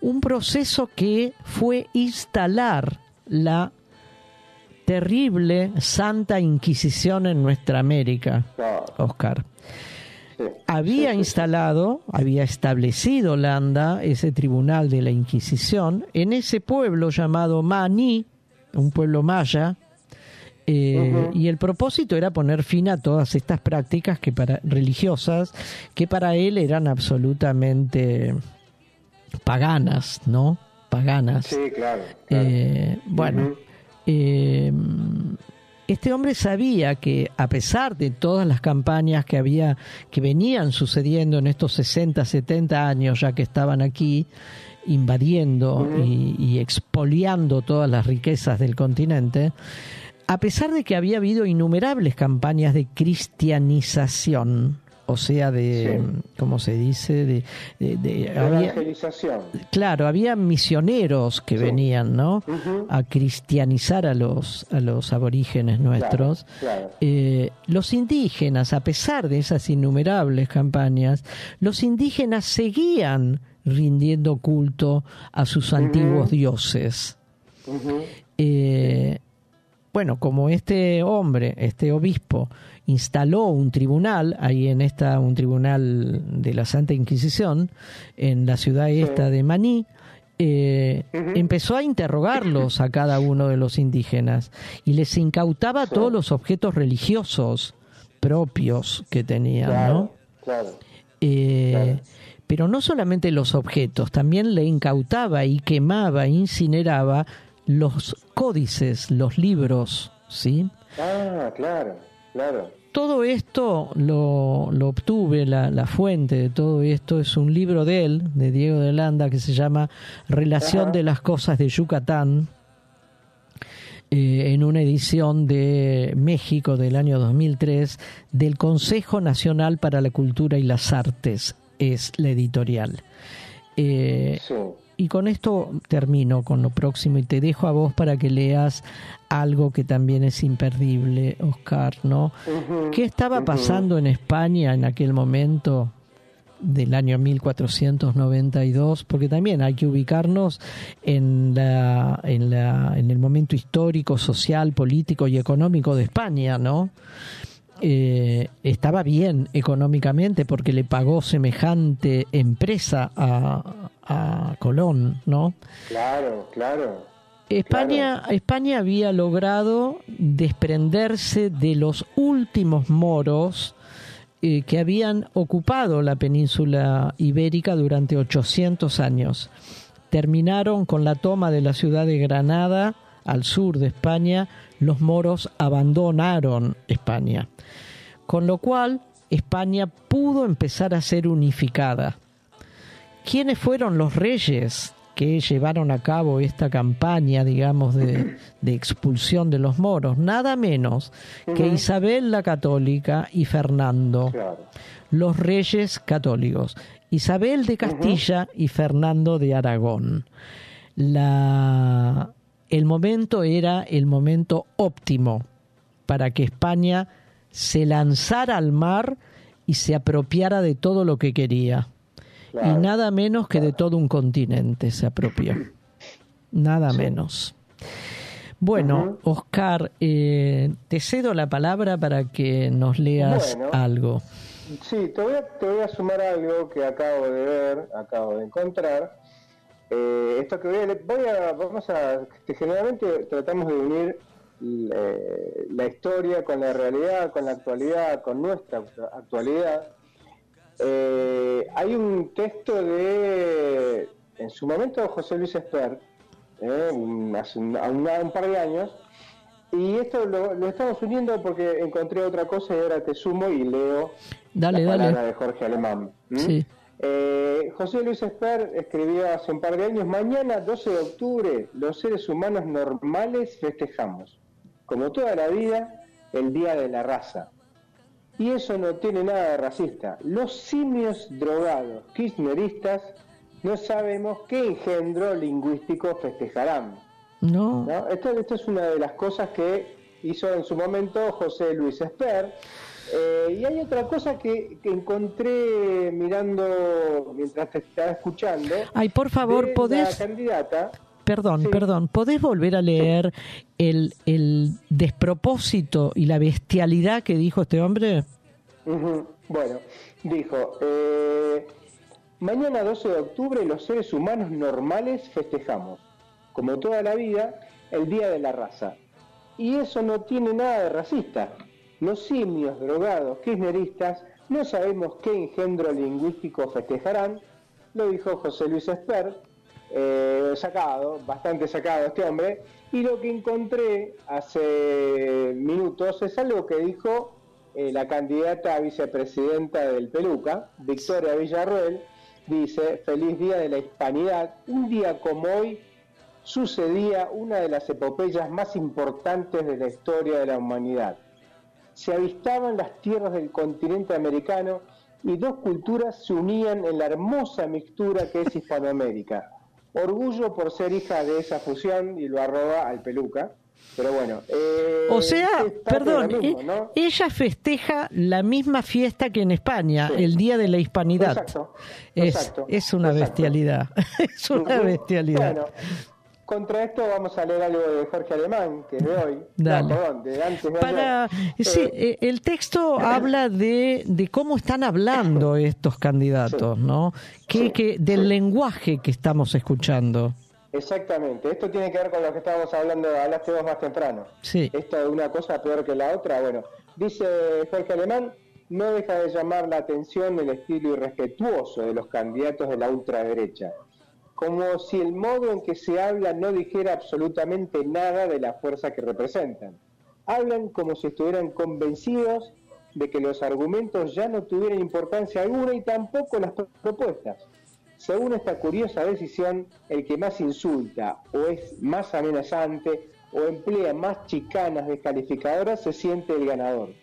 un proceso que fue instalar la terrible Santa Inquisición en nuestra América, Oscar. Había instalado, había establecido Landa ese tribunal de la Inquisición en ese pueblo llamado Maní, un pueblo maya, eh, y el propósito era poner fin a todas estas prácticas que para, religiosas que para él eran absolutamente paganas, ¿no? Paganas. Sí, claro. Eh, bueno, eh, este hombre sabía que a pesar de todas las campañas que había, que venían sucediendo en estos 60, 70 años ya que estaban aquí, invadiendo y, y expoliando todas las riquezas del continente, a pesar de que había habido innumerables campañas de cristianización, o sea, de, ¿cómo se dice? De, de, evangelización. claro, había misioneros que venían, ¿no? A cristianizar a los, a los aborígenes nuestros. Eh, los indígenas, a pesar de esas innumerables campañas, los indígenas seguían rindiendo culto a sus antiguos dioses. Eh, bueno, como este hombre, este obispo, instaló un tribunal, ahí en esta, un tribunal de la Santa Inquisición, en la ciudad esta de Maní, eh, empezó a interrogarlos a cada uno de los indígenas y les incautaba todos los objetos religiosos propios que tenían, ¿no? Eh, claro. Pero no solamente los objetos, también le incautaba y quemaba, incineraba los códices, los libros, ¿sí? Ah, claro, claro. todo esto lo, lo obtuve, la, la, fuente de todo esto es un libro de él, de Diego de Landa, que se llama Relación de las Cosas de Yucatán, eh, en una edición de México del año 2003 del Consejo Nacional para la Cultura y las Artes, es la editorial. Eh, y con esto termino con lo próximo y te dejo a vos para que leas algo que también es imperdible, Oscar, ¿no? ¿Qué estaba pasando en España en aquel momento? del año 1492, porque también hay que ubicarnos en, la, en, la, en el momento histórico, social, político y económico de España, ¿no? Eh, estaba bien económicamente porque le pagó semejante empresa a, a Colón, ¿no? Claro, claro. España, España había logrado desprenderse de los últimos moros eh, que habían ocupado la península ibérica durante 800 años. Terminaron con la toma de la ciudad de Granada, al sur de España, los moros abandonaron España. Con lo cual, España pudo empezar a ser unificada. ¿Quiénes fueron los reyes que llevaron a cabo esta campaña, digamos, de, expulsión de los moros, nada menos que Isabel la Católica y Fernando, los reyes católicos, Isabel de Castilla y Fernando de Aragón. La, el momento era el momento óptimo para que España se lanzara al mar y se apropiara de todo lo que quería y nada menos que de todo un continente se apropió. (clears throat) Nada menos. Bueno, Oscar, eh, te cedo la palabra para que nos leas algo. Sí, te voy, a, te voy a sumar algo que acabo de ver, acabo de encontrar. Eh, esto que voy a, voy a, vamos a, generalmente tratamos de unir eh, la historia con la realidad, con la actualidad, con nuestra actualidad. Eh, hay un texto de, en su momento, José Luis Esper, eh, hace un, par de años, y esto lo, estamos uniendo porque encontré otra cosa y ahora te sumo y leo la palabra de Jorge Alemán. Eh, José Luis Esper escribió hace un par de años, mañana 12 de octubre los seres humanos normales festejamos, como toda la vida, el Día de la Raza. Y eso no tiene nada de racista. Los simios drogados kirchneristas no sabemos qué engendro lingüístico festejarán. No. Esto, esto es una de las cosas que hizo en su momento José Luis Esper. Eh, y hay otra cosa que, encontré mirando mientras te estaba escuchando. Ay, por favor, podés. candidata. Perdón, perdón, ¿podés volver a leer el, el despropósito y la bestialidad que dijo este hombre? Bueno, dijo, eh, mañana 12 de octubre los seres humanos normales festejamos, como toda la vida, el Día de la Raza. Y eso no tiene nada de racista. Los simios drogados kirchneristas no sabemos qué engendro lingüístico festejarán, lo dijo José Luis Esper, eh, sacado, bastante sacado este hombre, y lo que encontré hace minutos es algo que dijo eh, la candidata a vicepresidenta del Peluca, Victoria Villarroel, dice, feliz día de la hispanidad, un día como hoy sucedía una de las epopeyas más importantes de la historia de la humanidad. Se avistaban las tierras del continente americano y dos culturas se unían en la hermosa mixtura que es Hispanoamérica. Orgullo por ser hija de esa fusión y lo arroba al peluca. Pero bueno. Eh, o sea, perdón, e ella festeja la misma fiesta que en España, el Día de la Hispanidad. Exacto. Es, es una bestialidad. (laughs) es una bestialidad. Bueno, contra esto vamos a leer algo de Jorge Alemán, que es de hoy. Dale. perdón, de antes Para, sí, eh, eh, el texto habla de, de cómo están hablando estos candidatos, ¿no? Que, que, del lenguaje que estamos escuchando. Exactamente, esto tiene que ver con lo que estábamos hablando, hablaste vos más temprano. Sí. Esto es una cosa peor que la otra. Bueno, dice Jorge Alemán, no deja de llamar la atención el estilo irrespetuoso de los candidatos de la ultraderecha, como si el modo en que se habla no dijera absolutamente nada de la fuerza que representan. Hablan como si estuvieran convencidos de que los argumentos ya no tuvieran importancia alguna y tampoco las propuestas. Según esta curiosa decisión, el que más insulta o es más amenazante o emplea más chicanas descalificadoras se siente el ganador.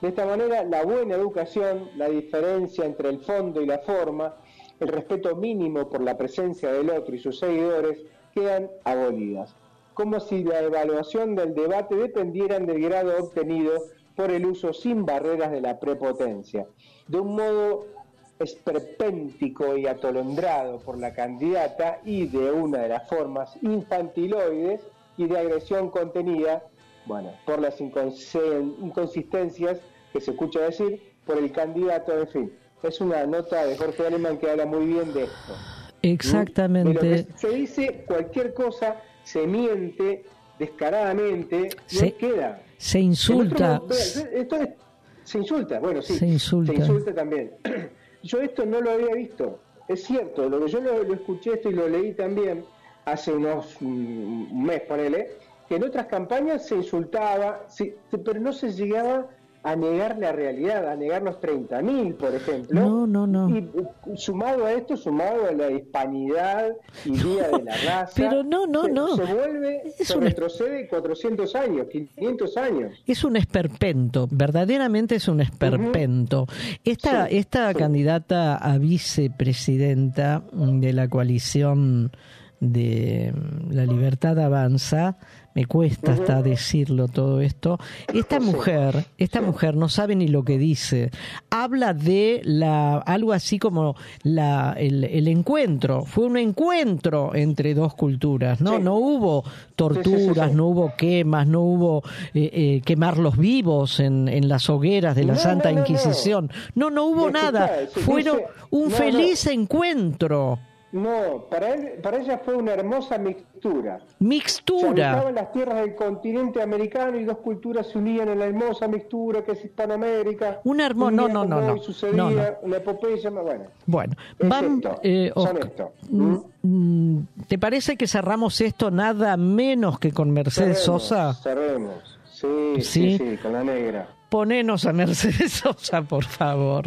De esta manera, la buena educación, la diferencia entre el fondo y la forma, el respeto mínimo por la presencia del otro y sus seguidores quedan abolidas, como si la evaluación del debate dependieran del grado obtenido por el uso sin barreras de la prepotencia. De un modo esperpéntico y atolondrado por la candidata y de una de las formas infantiloides y de agresión contenida, bueno, por las inconsistencias que se escucha decir por el candidato, en fin. Es una nota de Jorge Alemán que habla muy bien de esto. Exactamente. se dice cualquier cosa, se miente descaradamente, se, queda. Se insulta. esto se insulta, bueno, sí. Se insulta. Se insulta también. (clears throat) Yo esto no lo había visto. Es cierto, lo que yo lo, escuché esto y lo leí también hace unos un mes, ponele, que en otras campañas se insultaba, pero no se llegaba a negar la realidad, a negar los 30.000, por ejemplo. No, no, no. Y sumado a esto, sumado a la hispanidad y Día de la Raza. (laughs) Pero no, no, no. Se vuelve, se retrocede 400 años, 500 años. Es un esperpento, verdaderamente es un esperpento. Esta, esta candidata a vicepresidenta de la coalición de La Libertad Avanza, me cuesta hasta decirlo todo esto. Esta mujer, esta mujer no sabe ni lo que dice. Habla de la algo así como la, el, encuentro. Fue un encuentro entre dos culturas, ¿no? No hubo torturas, no hubo quemas, no hubo eh, eh, quemar los vivos en, en las hogueras de la Santa Inquisición. No, no hubo nada. Fueron un feliz encuentro. No, para, él, para ella fue una hermosa mixtura. Mixtura. Se las tierras del continente americano y dos culturas se unían en la hermosa mixtura que es Hispanoamérica. Una hermosa, no, no, no, no. Sucedía, no, Una epopeya, bueno. Bueno, van, eh, mm, mm, ¿te parece que cerramos esto nada menos que con Mercedes Sosa? Cerremos, sí, sí, sí, con la negra. Ponenos a Mercedes (laughs) Sosa, por favor.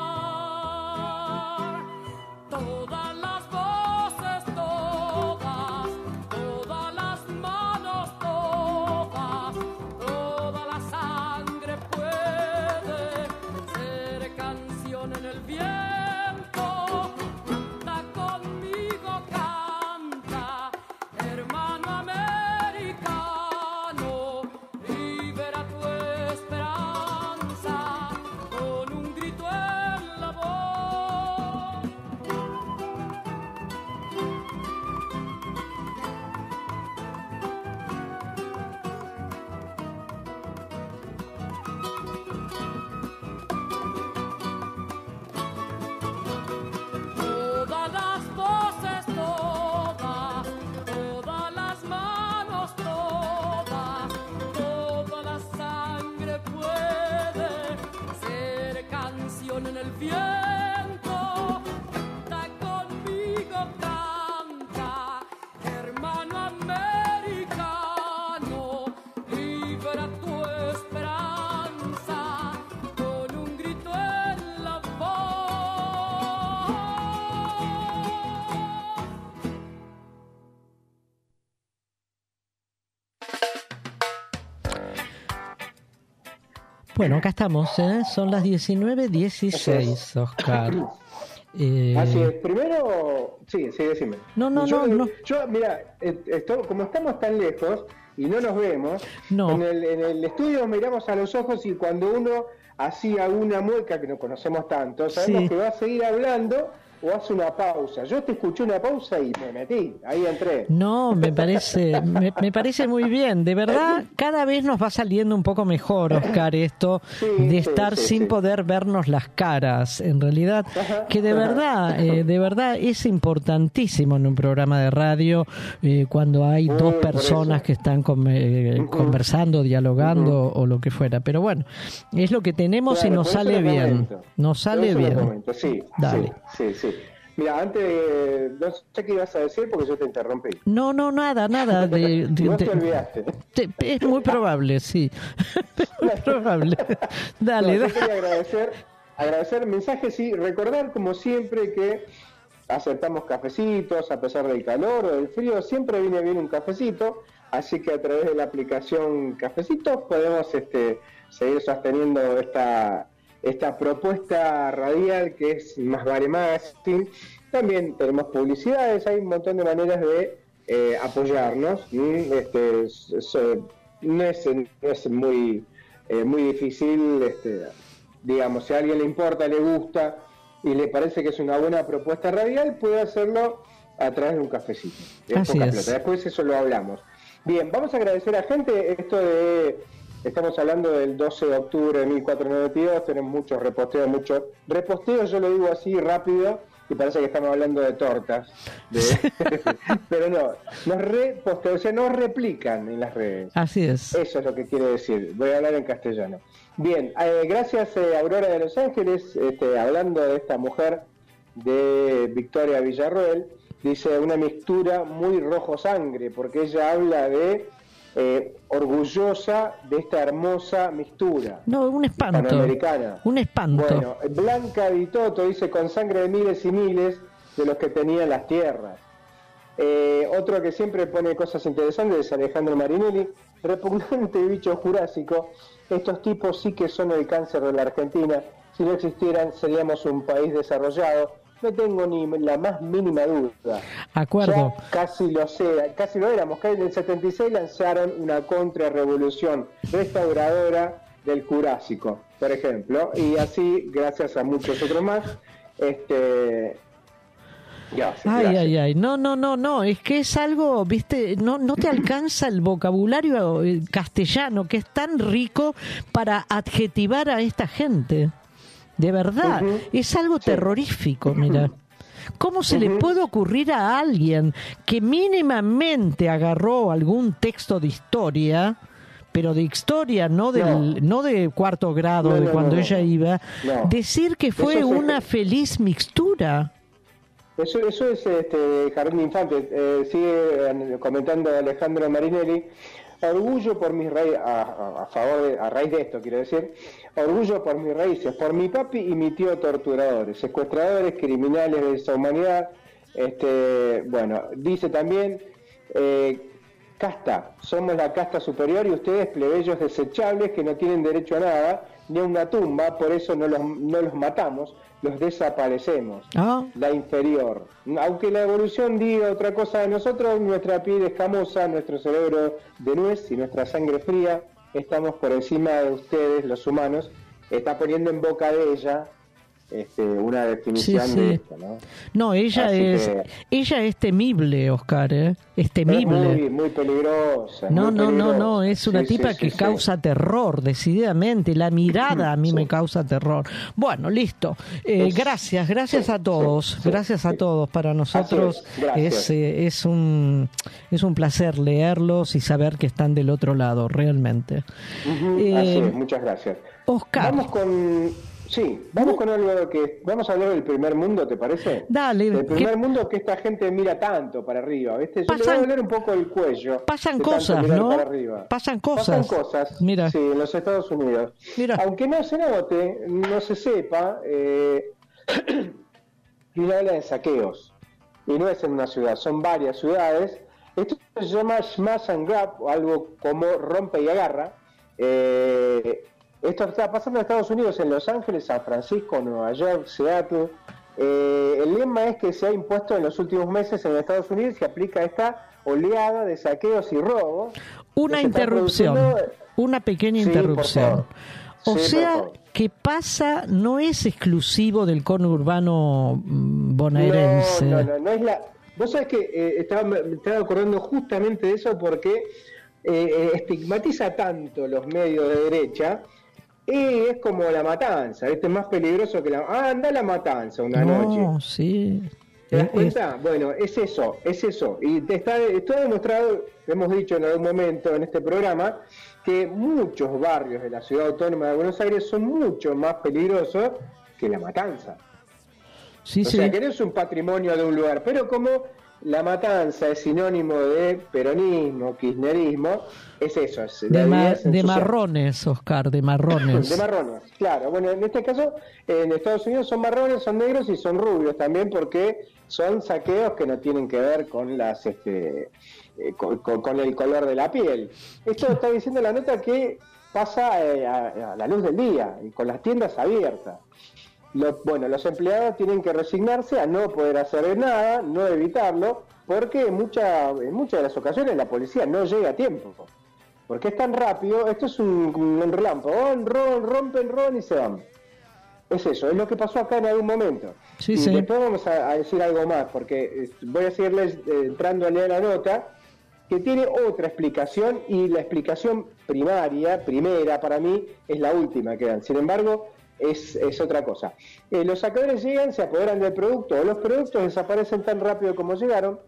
Bueno, acá estamos, ¿eh? son las 19.16, Oscar. (coughs) Eh... Así es, primero, sí, sí, decime. No, no, yo, no, no. Yo, mira, esto, como estamos tan lejos y no nos vemos, no. en, el, en el estudio miramos a los ojos y cuando uno hacía una mueca que no conocemos tanto, sabemos Sí. que va a seguir hablando o hace una pausa. Yo te escuché una pausa y me metí, ahí entré. No, me parece, me, me parece muy bien. De verdad, cada vez nos va saliendo un poco mejor, Oscar, esto de estar sí, sin poder vernos las caras. En realidad, que de verdad, eh, de verdad es importantísimo en un programa de radio eh, cuando hay dos personas que están com- eh, conversando, dialogando o lo que fuera. Pero bueno, es lo que tenemos y nos sale bien. Nos sale bien. Sí, Dale. sí, sí. Mira, antes, no sé qué ibas a decir porque yo te interrumpí. No, no, nada, nada. De, de- (laughs) te olvidaste. te- es muy probable, sí. (laughs) Muy probable. (laughs) Dale, No, yo dale. quería agradecer, agradecer mensajes y recordar como siempre que aceptamos cafecitos a pesar del calor o del frío, siempre viene bien un cafecito, así que a través de la aplicación Cafecitos podemos este, seguir sosteniendo esta, esta propuesta radial que es Más Vale Más. También tenemos publicidades, hay un montón de maneras de eh, apoyarnos. Este, es- es, eh, no, es, no es muy, eh, muy difícil, este, digamos, si a alguien le importa, le gusta y le parece que es una buena propuesta radial, puede hacerlo a través de un cafecito. Es Así poca es. plata. Después eso lo hablamos. Bien, vamos a agradecer a gente esto de... Estamos hablando del 12 de octubre de 1492, tenemos muchos reposteos, muchos reposteos, yo lo digo así rápido, y parece que estamos hablando de tortas. de- (laughs) pero no, nos repostean, o sea, nos replican en las redes. Así es. Eso es lo que quiere decir. Voy a hablar en castellano. Bien, eh, gracias eh, Aurora de Los Ángeles, este, hablando de esta mujer de Victoria Villarroel, dice una mixtura muy rojo sangre, porque ella habla de eh, orgullosa de esta hermosa mixtura. No, un espanto. Un espanto. Bueno, Blanca Vitoto dice con sangre de miles y miles de los que tenían las tierras. Eh, otro que siempre pone cosas interesantes es Alejandro Marinelli. Repugnante bicho jurásico. Estos tipos sí que son el cáncer de la Argentina. Si no existieran, seríamos un país desarrollado. No tengo ni la más mínima duda. Acuerdo. Ya casi lo sé, casi lo éramos. Que en el 76 lanzaron una contrarrevolución restauradora del Jurásico, por ejemplo, y así, gracias a muchos otros más, este. Gracias, Ay, gracias. ay, ay. No, no, no, no. Es que es algo, viste, no, no te alcanza el vocabulario eh, castellano que es tan rico para adjetivar a esta gente. De verdad. Es algo terrorífico, mira. ¿Cómo se le puede ocurrir a alguien que mínimamente agarró algún texto de historia, pero de historia, no del, no, de cuarto grado, No, de no, cuando ella iba, decir que fue una feliz mixtura? Eso, eso es este, Jardín de Infantes. Eh, sigue eh, comentando Alejandro Marinelli. Orgullo por mis raíces, a, favor de, a raíz de esto quiero decir, orgullo por mis raíces, por mi papi y mi tío torturadores, secuestradores, criminales de esa humanidad. Este, bueno, dice también, eh, casta, somos la casta superior y ustedes plebeyos desechables que no tienen derecho a nada, ni a una tumba, por eso no los, no los matamos, los desaparecemos Ah, la inferior. Aunque la evolución diga otra cosa de nosotros, nuestra piel escamosa, nuestro cerebro de nuez y nuestra sangre fría, estamos por encima de ustedes, los humanos. Está poniendo en boca de ella este, una definición Sí, de esto, ¿no? No, ella Así es que- ella es temible, Oscar, ¿eh? es Es temible. muy, muy peligrosa. no, muy no, no, peligrosa. no, es una Sí, tipa que causa terror, decididamente. La mirada a mí me causa terror. Bueno, listo. Eh, Es- gracias, gracias a todos, gracias a todos. Para nosotros es, eh, es un es un placer leerlos y saber que están del otro lado, realmente. Ujú, así es, muchas gracias. Oscar. Vamos con. Sí, vamos con algo que. Vamos a hablar del primer mundo, ¿te parece? Dale, Del ¿qué- primer mundo que esta gente mira tanto para arriba, ¿viste? Yo le voy Pasan- a doler un poco el cuello. pasan cosas, ¿no? para arriba. Pasan Pasan cosas. cosas. Mira. Sí, en los Estados Unidos. Mira. Aunque no se note, no se sepa, eh, (clears throat) y uno habla de saqueos. Y no es en una ciudad, son varias ciudades. Esto se llama smash and grab, o algo como rompe y agarra. Eh, Esto está pasando en Estados Unidos, en Los Ángeles, San Francisco, Nueva York, Seattle. Eh, el lema es que se ha impuesto en los últimos meses en Estados Unidos y aplica esta oleada de saqueos y robos. Una interrupción, una pequeña interrupción. O sea, que pasa no es exclusivo del conurbano mm, bonaerense. No, no, no, es la... Vos sabés que eh, estaba, me estaba acordando justamente de eso porque eh, eh, estigmatiza tanto los medios de derecha y es como la matanza, este es más peligroso que la... Ah, anda la matanza una no, sí. ¿Te das cuenta? Bueno, es eso, es eso. Y te está, está demostrado, hemos dicho en algún momento en este programa, que muchos barrios de la ciudad autónoma de Buenos Aires son mucho más peligrosos que la matanza. Sí, o sea, que no es un patrimonio de un lugar, pero como la matanza es sinónimo de peronismo, kirchnerismo, es eso. Es, de, de marrones, Oscar, de marrones. de marrones, claro. Bueno, en este caso, en Estados Unidos son marrones, son negros y son rubios también porque son saqueos que no tienen que ver con las este, eh, con, el color de la piel. Esto está diciendo la nota que pasa eh, a, la luz del día y con las tiendas abiertas. Bueno, los empleados tienen que resignarse a no poder hacer nada, no evitarlo, porque en, mucha, en muchas de las ocasiones la policía no llega a tiempo. Porque es tan rápido, esto es un, un relámpago, ron, rompen, ron y se van. Es eso, es lo que pasó acá en algún momento. Sí, y sí. después vamos a, decir algo más, porque eh, voy a seguirles entrando a leer la nota que tiene otra explicación y la explicación primaria, primera para mí, es la última que dan. Sin embargo, es, otra cosa. Eh, los sacadores llegan, se apoderan del producto o los productos desaparecen tan rápido como llegaron.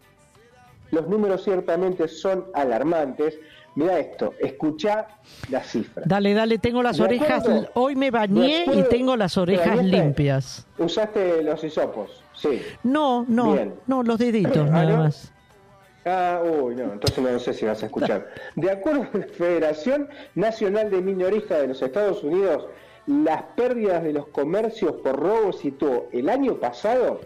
Los números ciertamente son alarmantes. Mira esto, escucha las cifras. Dale, dale, tengo las orejas. hoy me bañé y tengo las orejas limpias. ¿Usaste los hisopos? Sí. No, no, no, los deditos ah, nada más. Ah, uy, no, entonces no sé si vas a escuchar. (laughs) De acuerdo a la Federación Nacional de Minoristas de los Estados Unidos, las pérdidas de los comercios por robo situó el año pasado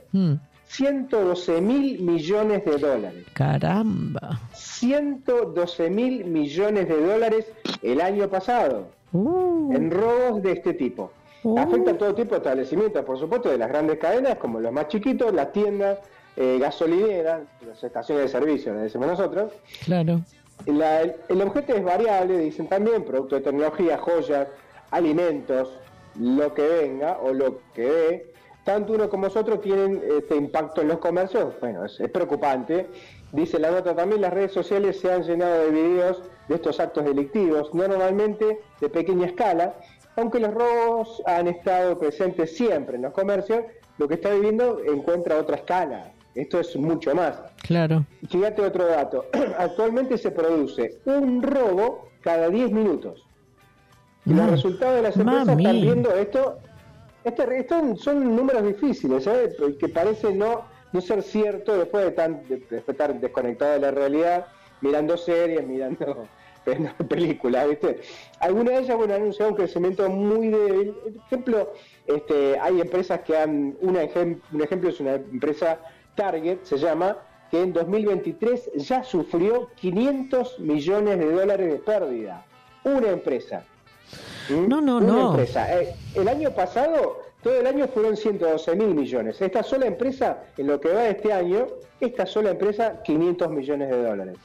112 mm. mil millones de dólares. Caramba. 112 mil millones de dólares el año pasado uh. en robos de este tipo. Uh. Afecta a todo tipo de establecimientos, por supuesto, de las grandes cadenas, como los más chiquitos, las tiendas, eh, gasolinera, las estaciones de servicio, le decimos nosotros. Claro. el, objeto es variable, dicen también, producto de tecnología, joyas, alimentos, lo que venga o lo que ve. Tanto uno como nosotros tienen este impacto en los comercios. Bueno, es, preocupante. Dice la nota también, las redes sociales se han llenado de videos de estos actos delictivos, normalmente de pequeña escala, aunque los robos han estado presentes siempre en los comercios, lo que está viviendo encuentra otra escala. Esto es mucho más. Claro. Fíjate otro dato. (clears throat) Actualmente se produce un robo cada 10 minutos. Y los resultados de las empresas están viendo esto. Este, estos son números difíciles, ¿eh? que parece no, no ser cierto después de, tan, de, estar desconectado de la realidad, mirando series, mirando (laughs) (laughs) películas, ¿viste? Algunas de ellas, bueno, han anunciado un crecimiento muy débil. Por ejemplo, este, hay empresas que han, una un ejemplo es una empresa Target se llama, que en 2023 ya sufrió 500 millones de dólares de pérdida. Una empresa. ¿Mm? No, no, Una empresa. Eh, el año pasado, todo el año fueron 112 mil millones. Esta sola empresa, en lo que va de este año, esta sola empresa, 500 millones de dólares.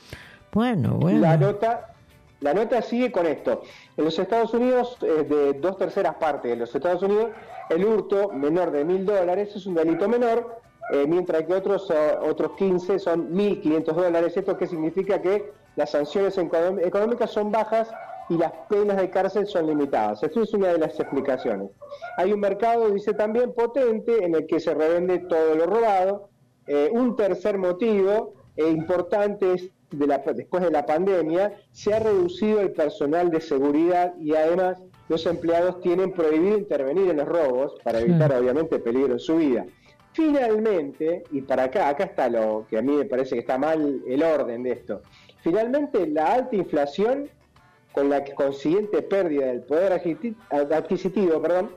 Bueno, bueno. La nota, la nota sigue con esto. En los Estados Unidos, de dos terceras partes de los Estados Unidos, el hurto menor de mil dólares es un delito menor eh, mientras que otros, eh, otros 15 son 1.500 dólares. ¿Esto qué significa? Que las sanciones económicas son bajas y las penas de cárcel son limitadas. Eso es una de las explicaciones. Hay un mercado, dice también, potente en el que se revende todo lo robado. Eh, un tercer motivo importante es de la, después de la pandemia, se ha reducido el personal de seguridad y además los empleados tienen prohibido intervenir en los robos para evitar obviamente peligro en su vida. Finalmente, y para acá, acá está lo que a mí me parece que está mal el orden de esto. Finalmente, la alta inflación, con la consiguiente pérdida del poder adquisitivo, perdón,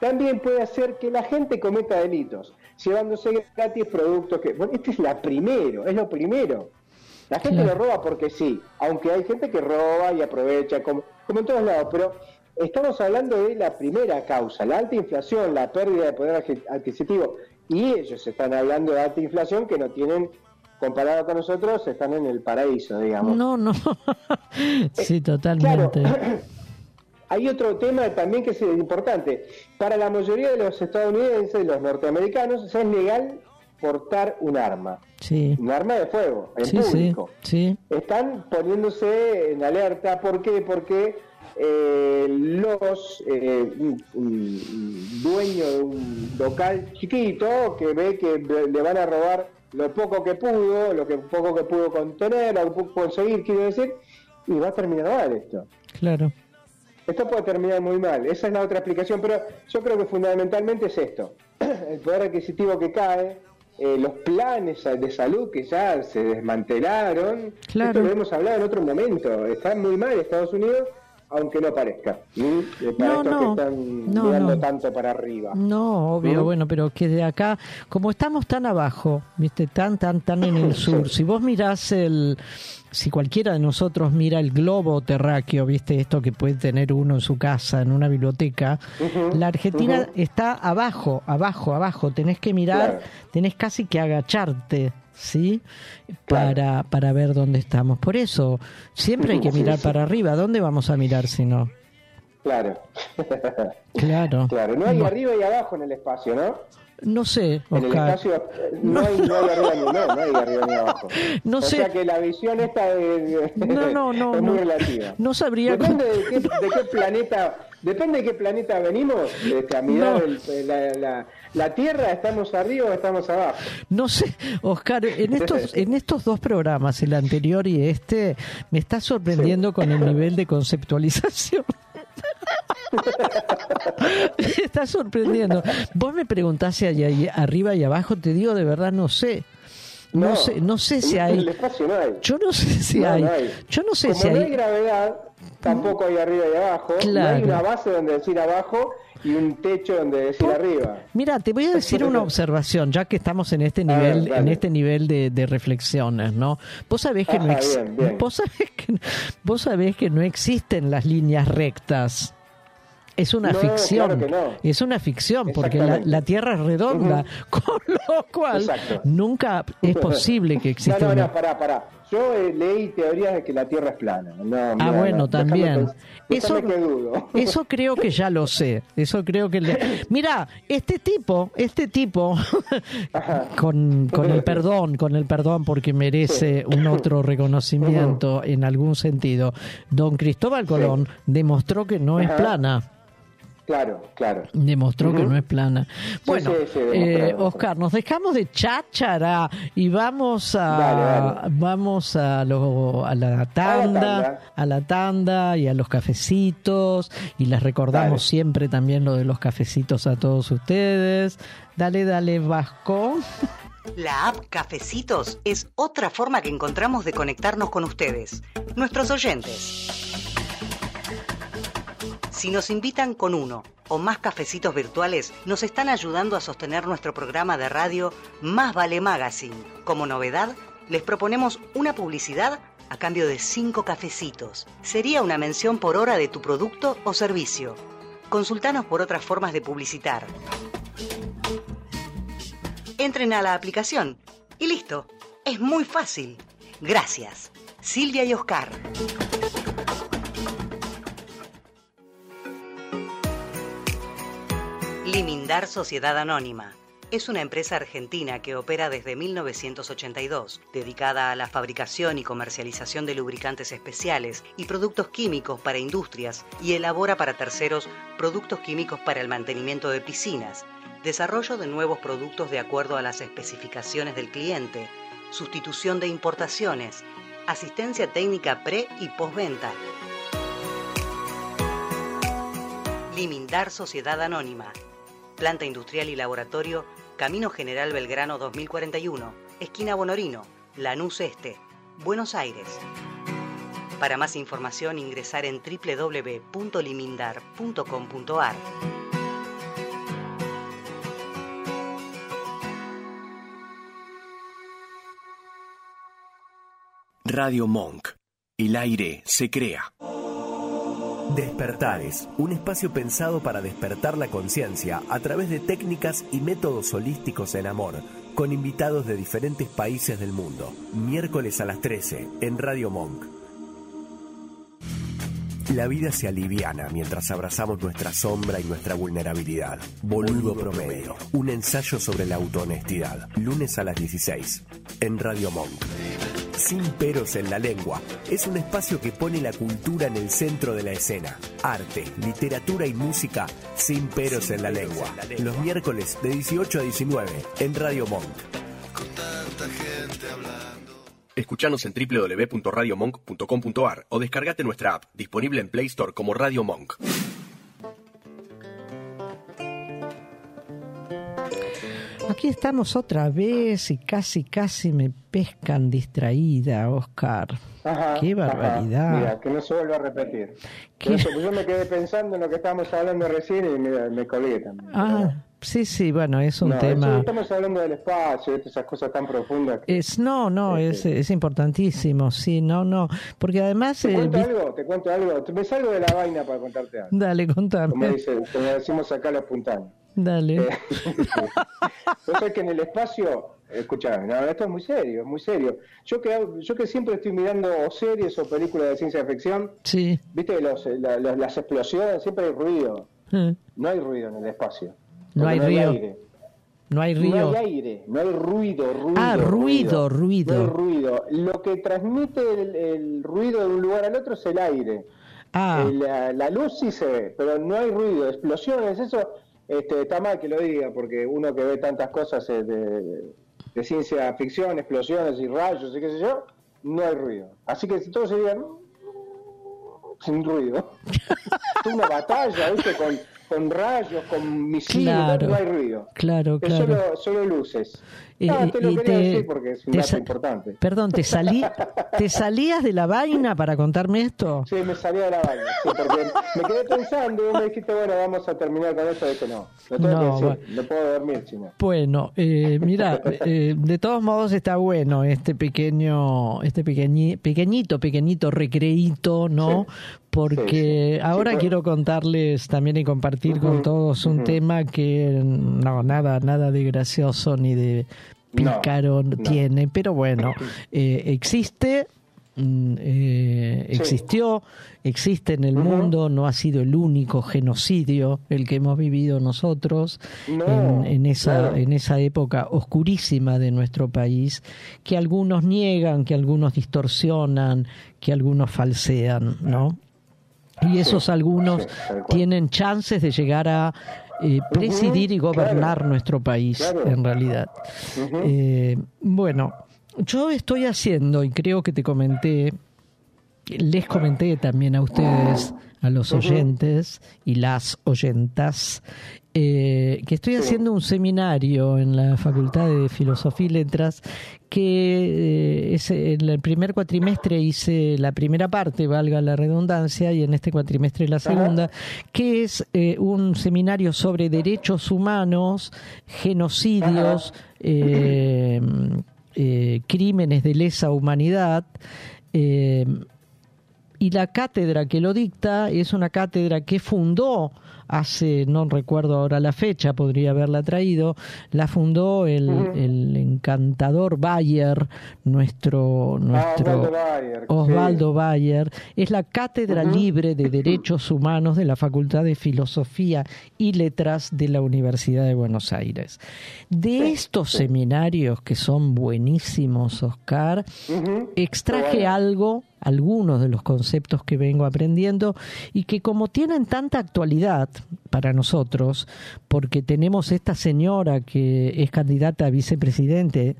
también puede hacer que la gente cometa delitos, llevándose gratis productos que. Bueno, este es la primero, es lo primero. La gente lo roba porque sí, aunque hay gente que roba y aprovecha, como, como en todos lados, pero estamos hablando de la primera causa, la alta inflación, la pérdida de poder adquisitivo, y ellos están hablando de alta inflación que no tienen comparado con nosotros, están en el paraíso, digamos. No, no. (laughs) sí, totalmente. (clears throat) hay otro tema también que es importante. Para la mayoría de los estadounidenses, los norteamericanos, es legal portar un arma. Sí. Un arma de fuego, en sí, público. Sí, Están poniéndose en alerta. ¿Por qué? Porque eh, los eh, dueños de un local chiquito que ve que le van a robar lo poco que pudo, lo que poco que pudo contener, lo que pudo conseguir, quiero decir, y va a terminar mal esto. Claro. Esto puede terminar muy mal, esa es la otra explicación, pero yo creo que fundamentalmente es esto, (clears throat) el poder adquisitivo que cae, eh, los planes de salud que ya se desmantelaron, claro. esto lo hemos hablado en otro momento, está muy mal Estados Unidos aunque no parezca. Eh, para no, no, que están mirando tanto para arriba. No, obvio, bueno, pero que de acá, como estamos tan abajo, viste, tan, tan, tan en el (laughs) sur, si vos mirás el, si cualquiera de nosotros mira el globo terráqueo, viste, esto que puede tener uno en su casa, en una biblioteca, la Argentina está abajo, abajo, abajo, tenés que mirar, tenés casi que agacharte ¿sí? Para, para ver dónde estamos. Por eso, siempre hay que mirar para arriba. ¿Dónde vamos a mirar si no? Claro. claro. Claro, no hay arriba y abajo en el espacio, ¿no? No sé, Oscar. En el espacio no, hay, no hay arriba ni no, no hay arriba ni abajo. (laughs) No o sé. sea que la visión esta es, no, no, (laughs) no, es muy relativa. No sabría. Depende de qué, de qué planeta, depende de qué planeta venimos este, a mirar el, la, la, la, Tierra, estamos arriba o estamos abajo. No sé, Oscar, en estos, (laughs) en estos dos programas, el anterior y este, me está sorprendiendo sí. con el nivel de conceptualización. (laughs) me está sorprendiendo. Vos me preguntás si hay arriba y abajo, te digo de verdad, no sé. No, no sé, no sé si hay. En el espacio no hay. Yo no sé si no, hay. No hay. Yo no sé Como si hay. hay gravedad, tampoco hay arriba y abajo. Claro. No hay una base donde decir abajo y un techo donde decir Por... arriba. Mira, te voy a decir una observación, ya que estamos en este nivel, ver, en este nivel de, de, reflexiones, ¿no? Vos sabés que Ajá, no ex... bien, bien. vos sabés que vos sabés que no existen las líneas rectas. Es una No, ficción, claro que no. es una ficción, porque la, la Tierra es redonda, (laughs) con lo cual Exacto. nunca es posible que exista No, no, pará, pará. Yo eh, leí teorías de que la Tierra es plana. No, Ah, bueno, no, también. Eso, déjame que dudo. (laughs) eso creo que ya lo sé. Eso creo que... le- (laughs) Mira, este tipo, este tipo, con, con el perdón, con el perdón porque merece un otro reconocimiento en algún sentido, don Cristóbal Colón demostró que no es plana. Claro, claro. Demostró que no es plana. Bueno, sí, sí, eh. Oscar, nos dejamos de cháchara y vamos a Dale, dale. vamos a, lo- a la tanda, tanda. a la tanda y a los cafecitos y les recordamos Dale. siempre también lo de los cafecitos a todos ustedes. Dale, dale, Vasco. La app Cafecitos es otra forma que encontramos de conectarnos con ustedes, nuestros oyentes. Si nos invitan con uno o más cafecitos virtuales, nos están ayudando a sostener nuestro programa de radio Más Vale Magazine. Como novedad, les proponemos una publicidad a cambio de cinco cafecitos. Sería una mención por hora de tu producto o servicio. Consultanos por otras formas de publicitar. Entren a la aplicación y listo. Es muy fácil. Gracias. Silvia y Oscar. Limindar Sociedad Anónima. Es una empresa argentina que opera desde 1982, dedicada a la fabricación y comercialización de lubricantes especiales y productos químicos para industrias y elabora para terceros productos químicos para el mantenimiento de piscinas, desarrollo de nuevos productos de acuerdo a las especificaciones del cliente, sustitución de importaciones, asistencia técnica pre y postventa. Limindar Sociedad Anónima. Planta industrial y laboratorio, Camino General Belgrano 2041, esquina Bonorino, Lanús Este, Buenos Aires. Para más información ingresar en www.limindar.com.ar. Radio Monk. El aire se crea. Despertares, un espacio pensado para despertar la conciencia a través de técnicas y métodos holísticos en amor, con invitados de diferentes países del mundo. Miércoles a las 13 en Radio Monk. La vida se aliviana mientras abrazamos nuestra sombra y nuestra vulnerabilidad. Boludo Promedio, un ensayo sobre la autohonestidad. Lunes a las 16 en Radio Monk. Sin peros en la lengua, es un espacio que pone la cultura en el centro de la escena. Arte, literatura y música sin peros en la lengua. Los miércoles de 18 a 19 en Radio Monk. Escuchanos en www.radiomonk.com.ar o descargate nuestra app, disponible en Play Store como Radio Monk. Aquí estamos otra vez y casi, casi me pescan distraída, Oscar. Ajá, Qué ajá. barbaridad. Mira, que no se vuelva a repetir. Eso, pues yo me quedé pensando en lo que estábamos hablando recién y me, me colgué también. Ah, sí, sí, bueno, es un No, tema... estamos hablando del espacio, de esas cosas tan profundas. que- Es, no, no, es, es importantísimo, sí, no, no, porque además... ¿Te eh, cuento algo? ¿Te cuento algo? Me salgo de la vaina para contarte algo. Dale, Como, contame. dice, como decimos acá los puntanos. Dale. Eh, (laughs) sabés que en el espacio, escuchame, no, esto es muy serio, es muy serio. Yo que, yo que siempre estoy mirando o series o películas de ciencia ficción, Sí. viste los, la- la- las explosiones, siempre hay ruido. Eh, No hay ruido en el espacio. No Porque hay río. aire. No hay No río. hay aire, no hay ruido, ruido. Ah, ruido, ruido. No hay ruido. Lo que transmite el, el ruido de un lugar al otro es el aire. Ah, La, la luz sí se ve, pero no hay ruido, explosiones, eso este, está mal que lo diga, porque uno que ve tantas cosas eh, de, de ciencia ficción, explosiones y rayos y qué sé yo, no hay ruido. Así que si todos serían sin ruido, es (laughs) una batalla, ¿viste? Con, con rayos, con misiles, Claro. no hay ruido. claro, Es claro. solo, solo luces. Y- Ah, te lo quería te- decir porque es un dato importante. Perdón, ¿te, salí, ¿te (laughs) salías de la vaina para contarme esto? Sí, me salía de la vaina, sí, porque me quedé pensando y vos me dijiste, bueno, vamos a terminar con eso, dije no, lo tengo No, que decir, bueno. no puedo dormir, chino. Bueno, eh, mira, (laughs) eh, de todos modos está bueno este pequeño, este pequeñi- pequeñito, pequeñito recreíto, ¿no? Porque ahora sí. quiero contarles también y compartir con todos un tema que no, nada, nada de gracioso ni de pícaro tiene, pero bueno, eh, existe. mm, eh, existió, existe en el mundo, no ha sido el único genocidio el que hemos vivido nosotros No, en, en esa, claro. en esa época oscurísima de nuestro país, que algunos niegan, que algunos distorsionan, que algunos falsean, ¿no? Y esos algunos tienen chances de llegar a eh, presidir y gobernar claro, nuestro país, claro. en realidad. Eh, bueno, yo estoy haciendo, y creo que te comenté, les comenté también a ustedes, a los oyentes y las oyentas, eh, que estoy haciendo un seminario en la Facultad de Filosofía y Letras que eh, es, en el primer cuatrimestre hice la primera parte, valga la redundancia, y en este cuatrimestre la segunda, que es eh, un seminario sobre derechos humanos, genocidios, eh, eh, crímenes de lesa humanidad. eh, y la cátedra que lo dicta es una cátedra que fundó hace, no recuerdo ahora la fecha, podría haberla traído, la fundó el, el encantador Bayer, nuestro, nuestro Osvaldo Bayer, Osvaldo Bayer, es la cátedra libre de derechos humanos de la Facultad de Filosofía y Letras de la Universidad de Buenos Aires. De estos seminarios que son buenísimos, Oscar, extraje algo algunos de los conceptos que vengo aprendiendo y que como tienen tanta actualidad para nosotros, porque tenemos esta señora que es candidata a vicepresidente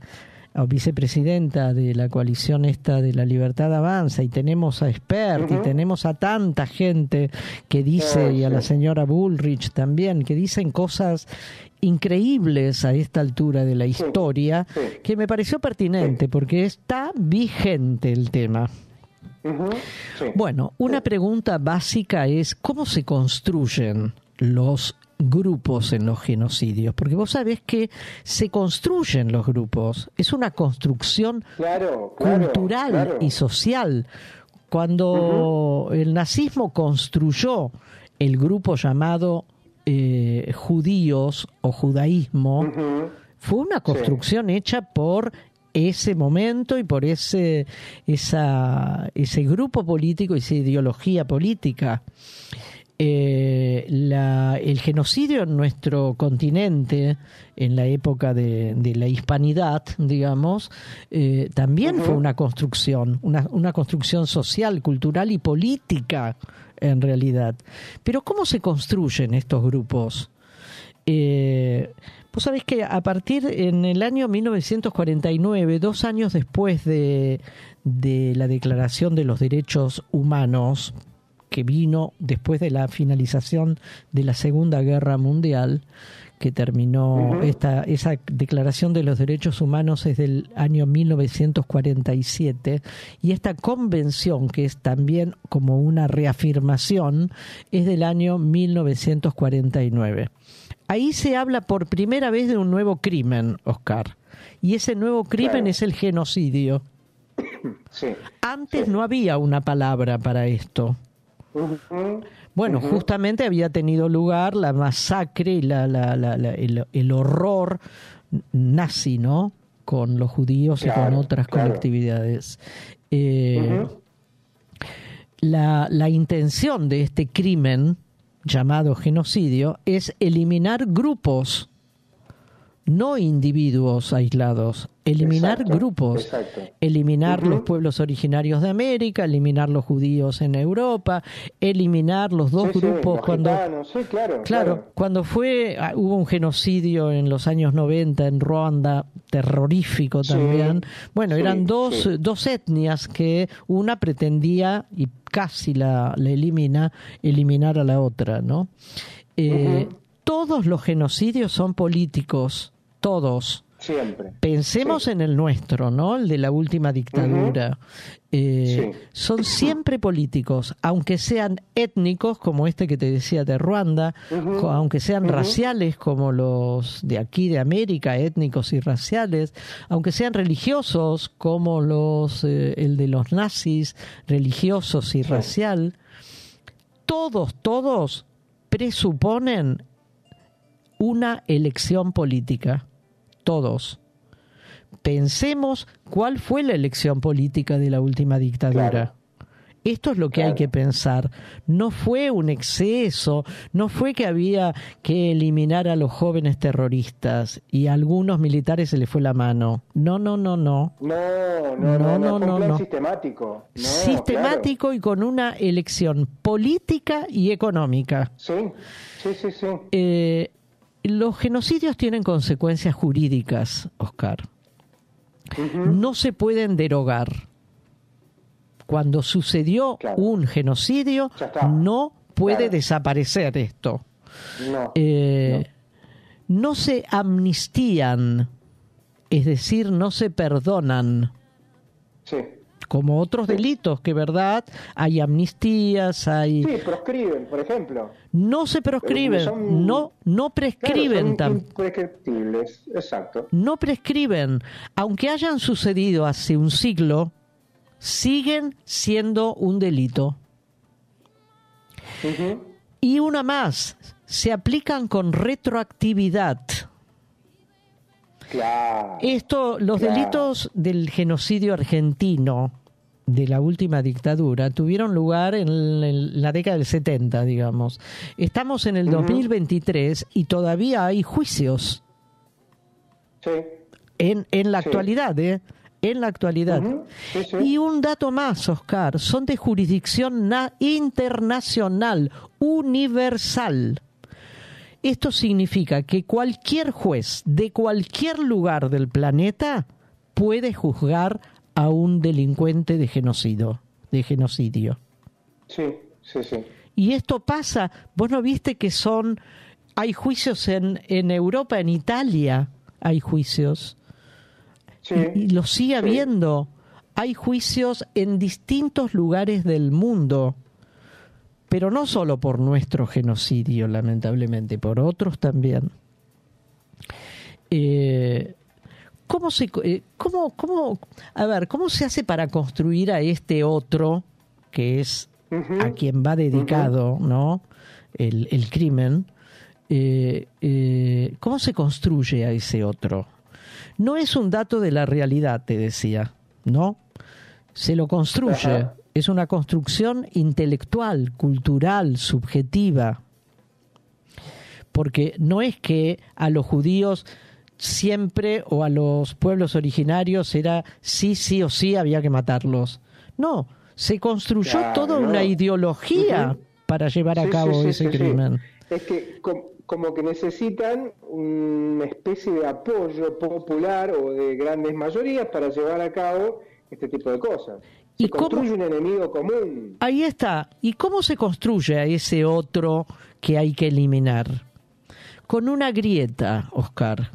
o vicepresidenta de la coalición esta de la libertad avanza y tenemos a Expert y tenemos a tanta gente que dice y a la señora Bullrich también que dicen cosas increíbles a esta altura de la historia que me pareció pertinente porque está vigente el tema. Bueno, una pregunta básica es cómo se construyen los grupos en los genocidios, porque vos sabés que se construyen los grupos, es una construcción cultural y social. Cuando el nazismo construyó el grupo llamado eh, judíos o judaísmo, fue una construcción hecha por ese momento y por ese, esa, ese grupo político, esa ideología política. Eh, el genocidio en nuestro continente, en la época de, la hispanidad, digamos, eh, también fue una construcción, una, una construcción social, cultural y política, en realidad. Pero ¿cómo se construyen estos grupos? Eh, Vos sabés que a partir en el año 1949, dos años después de, la Declaración de los Derechos Humanos, que vino después de la finalización de la Segunda Guerra Mundial, que terminó esta, esa Declaración de los Derechos Humanos es del año 1947 y esta convención, que es también como una reafirmación, es del año 1949 ahí se habla por primera vez de un nuevo crimen, Oscar. Y ese nuevo crimen es el genocidio. (coughs) Antes no había una palabra para esto. Bueno, justamente había tenido lugar la masacre y la, el, horror nazi, ¿no? Con los judíos y con otras colectividades. Eh, la, la intención de este crimen llamado genocidio es eliminar grupos, no individuos aislados, eliminar grupos, eliminar los pueblos originarios de América, eliminar los judíos en Europa, eliminar los dos grupos cuando claro, cuando fue ah, hubo un genocidio en los años 90 en Ruanda terrorífico también. Bueno, eran dos, dos etnias que una pretendía y casi la, la elimina, eliminar a la otra, ¿no? Eh, todos los genocidios son políticos, todos. Siempre. Pensemos en el nuestro, ¿no? El de la última dictadura. Eh, son siempre políticos, aunque sean étnicos, como este que te decía de Ruanda, aunque sean raciales, como los de aquí de América, étnicos y raciales, aunque sean religiosos, como los eh, el de los nazis, religiosos y racial. Todos, todos presuponen una elección política todos. Pensemos cuál fue la elección política de la última dictadura. Esto es lo que hay que pensar. No fue un exceso, no fue que había que eliminar a los jóvenes terroristas y a algunos militares se les fue la mano. No, no, no, no. No, no, no, no, no, sistemático. sistemático y con una elección política y económica. Sí, sí, sí, sí. Eh, los genocidios tienen consecuencias jurídicas, Oscar. No se pueden derogar. Cuando sucedió un genocidio, no puede desaparecer esto. Eh, no se amnistían, es decir, no se perdonan. Sí como otros delitos, que verdad, hay amnistías, hay... Sí, proscriben, por ejemplo. No se proscriben, no, no prescriben prescriptibles, exacto. No prescriben, aunque hayan sucedido hace un siglo, siguen siendo un delito. Y una más, se aplican con retroactividad. Esto, los delitos del genocidio argentino de la última dictadura tuvieron lugar en la década del 70, digamos. Estamos en el 2023 y todavía hay juicios. Sí. En, en la actualidad, ¿eh? En la actualidad. y un dato más, Oscar, son de jurisdicción internacional, universal. Esto significa que cualquier juez de cualquier lugar del planeta puede juzgar a un delincuente de genocidio. De genocidio. Sí, sí, sí. Y esto pasa, vos no viste que son, hay juicios en, en Europa, en Italia, hay juicios. Sí, y, lo sigue habiendo. Hay juicios en distintos lugares del mundo pero no solo por nuestro genocidio, lamentablemente, por otros también. Eh, ¿Cómo se, eh, cómo, cómo, a ver, cómo se hace para construir a este otro que es a quien va dedicado, ¿no? El, el crimen. Eh, eh, ¿Cómo se construye a ese otro? No es un dato de la realidad, te decía, ¿no? Se lo construye. Es una construcción intelectual, cultural, subjetiva. Porque no es que a los judíos siempre o a los pueblos originarios era sí, sí o sí había que matarlos. No, se construyó toda una ideología para llevar a cabo ese crimen. Es que como que necesitan una especie de apoyo popular o de grandes mayorías para llevar a cabo este tipo de cosas. Se ¿Y construye un enemigo común. Ahí está. ¿Y cómo se construye a ese otro que hay que eliminar? Con una grieta, Oscar.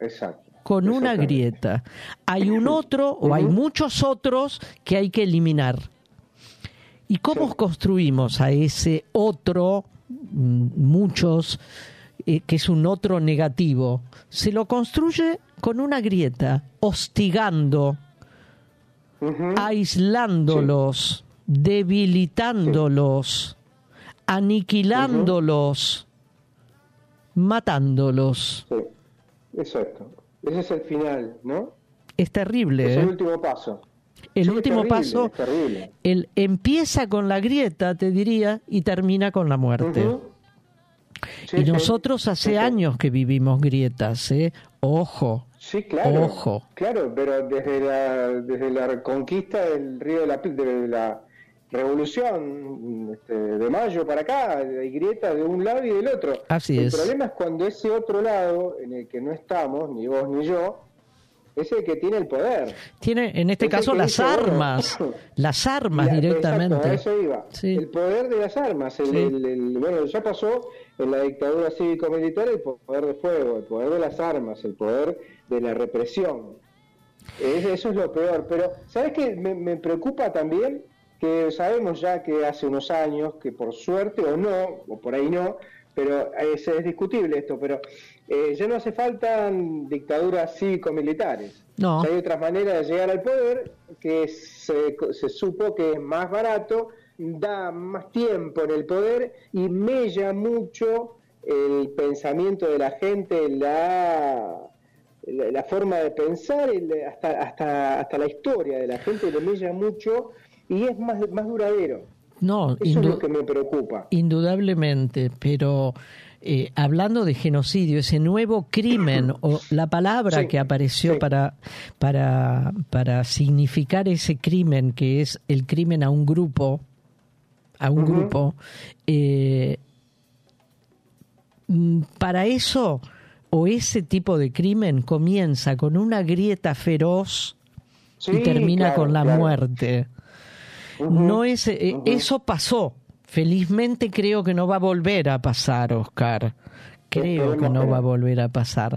Exacto. Con una grieta. Hay un otro o hay muchos otros que hay que eliminar. ¿Y cómo construimos a ese otro, mm, muchos, eh, que es un otro negativo? Se lo construye con una grieta, hostigando, aislándolos, debilitándolos, aniquilándolos, matándolos. Exacto. Ese es el final, ¿no? Es terrible. Es el ¿eh? último paso. El último paso, el empieza con la grieta, te diría, y termina con la muerte. y nosotros hace años que vivimos grietas, ¿eh? Ojo. Sí, claro. Ojo. Claro, pero desde la, desde la conquista del río de la, de la revolución este, de mayo para acá, hay grietas de un lado y del otro. Así es. El problema es cuando ese otro lado, en el que no estamos, ni vos ni yo, es el que tiene el poder. Tiene, en este caso, (coughs) las armas. las armas directamente. eso iba. El poder de las armas. El, bueno, ya pasó en la dictadura cívico-militar el poder de fuego, el poder de las armas, el poder de la represión. eso es lo peor. Pero, ¿sabes qué? Me, me preocupa también que sabemos ya que hace unos años, que por suerte o no, o por ahí no, pero es, es discutible esto, pero eh, ya no hace falta dictaduras cívico-militares. No. hay otras maneras de llegar al poder que se, se supo que es más barato, da más tiempo en el poder y mella mucho el pensamiento de la gente, la, la, forma de pensar, hasta, hasta, hasta la historia de la gente le mella mucho y es más, más duradero. No, Eso es lo que me preocupa. Indudablemente, pero eh, hablando de genocidio, ese nuevo crimen (coughs) o la palabra que apareció para, para, para significar ese crimen que es el crimen a un grupo, a un grupo, eh, mm, para eso o ese tipo de crimen comienza con una grieta feroz y termina con la muerte no es, eh, Eso pasó. Felizmente creo que no va a volver a pasar, Oscar. Creo que no va a volver a pasar.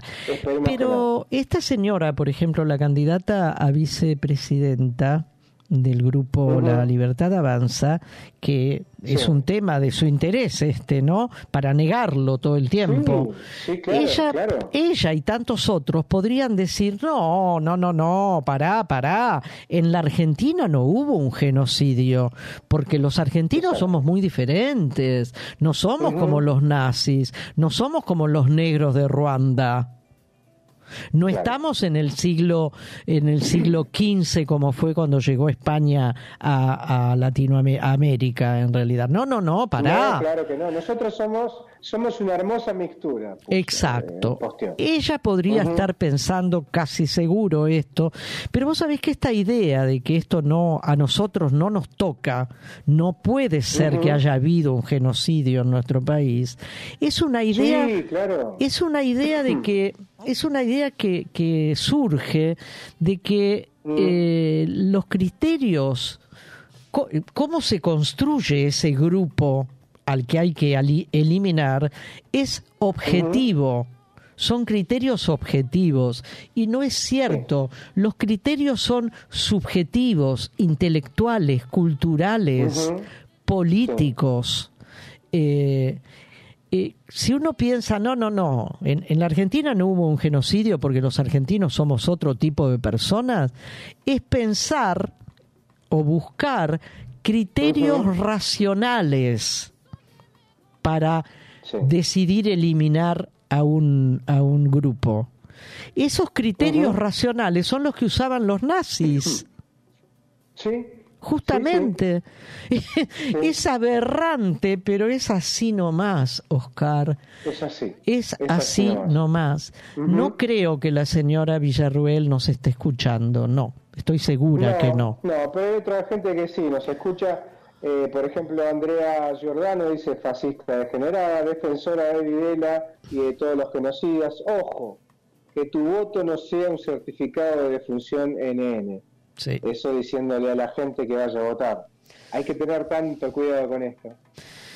Pero esta señora, por ejemplo, la candidata a vicepresidenta, del grupo La Libertad Avanza, que es un tema de su interés, este, ¿no? Para negarlo todo el tiempo. ella, ella y tantos otros podrían decir, no, no, no, no, pará, pará. En la Argentina no hubo un genocidio, porque los argentinos somos muy diferentes. No somos como los nazis, no somos como los negros de Ruanda. No estamos en el siglo en el siglo XV como fue cuando llegó España a, a Latinoamérica en realidad. No, no, no, para. No, claro que no. Nosotros somos somos una hermosa mixtura. Exacto. Ella podría estar pensando casi seguro esto, pero vos sabés que esta idea de que esto no a nosotros no nos toca, no puede ser que haya habido un genocidio en nuestro país, es una idea es una idea de que es una idea que, que surge de que mm. eh, los criterios cómo se construye ese grupo al que hay que eliminar es objetivo. Son criterios objetivos. Y no es cierto. Los criterios son subjetivos, intelectuales, culturales, políticos. eh, eh, si uno piensa, no, no, no, en, en, la Argentina no hubo un genocidio porque los argentinos somos otro tipo de personas, es pensar o buscar criterios racionales para decidir eliminar a un, a un grupo. Esos criterios racionales son los que usaban los nazis. (laughs) Sí. Justamente. (laughs) es aberrante, pero es así nomás, Oscar. Es así. Es, así, nomás. No creo que la señora Villarruel nos esté escuchando, no. Estoy segura que no. No, pero hay otra gente que sí nos escucha. Eh, por ejemplo, Andrea Giordano dice fascista degenerada, defensora de Videla y de todos los genocidas. Ojo, que tu voto no sea un certificado de defunción NN. Eso diciéndole a la gente que vaya a votar. Hay que tener tanto cuidado con esto.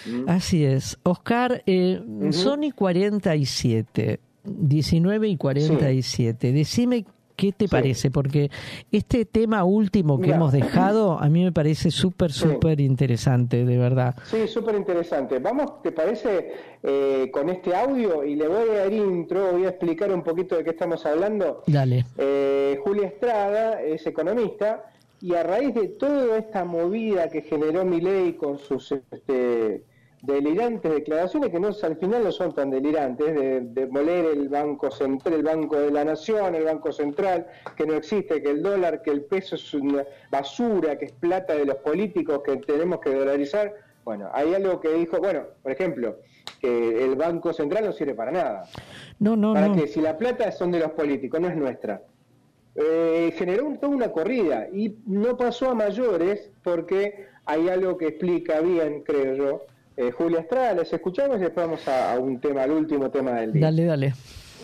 ¿Mm? Así es. Oscar, eh, Sony 47, 19 y 47. Decime ¿Qué te parece? Porque este tema último que hemos dejado a mí me parece súper, súper interesante, de verdad. Sí, súper interesante. Vamos, ¿te parece eh, con este audio? Y le voy a dar intro, voy a explicar un poquito de qué estamos hablando. Dale. Eh, Julia Estrada es economista y a raíz de toda esta movida que generó mi ley con sus... Este, delirantes declaraciones que no al final no son tan delirantes de demoler el banco central el banco de la nación el banco central que no existe que el dólar que el peso es una basura que es plata de los políticos que tenemos que dolarizar. Bueno hay algo que dijo bueno por ejemplo que el banco central no sirve para nada. No no para no. que si la plata son de los políticos no es nuestra. Eh, generó toda una corrida y no pasó a mayores porque hay algo que explica bien creo yo eh, Julia Estrada, les escuchamos y después vamos a, un tema, al último tema del día. Dale, dale.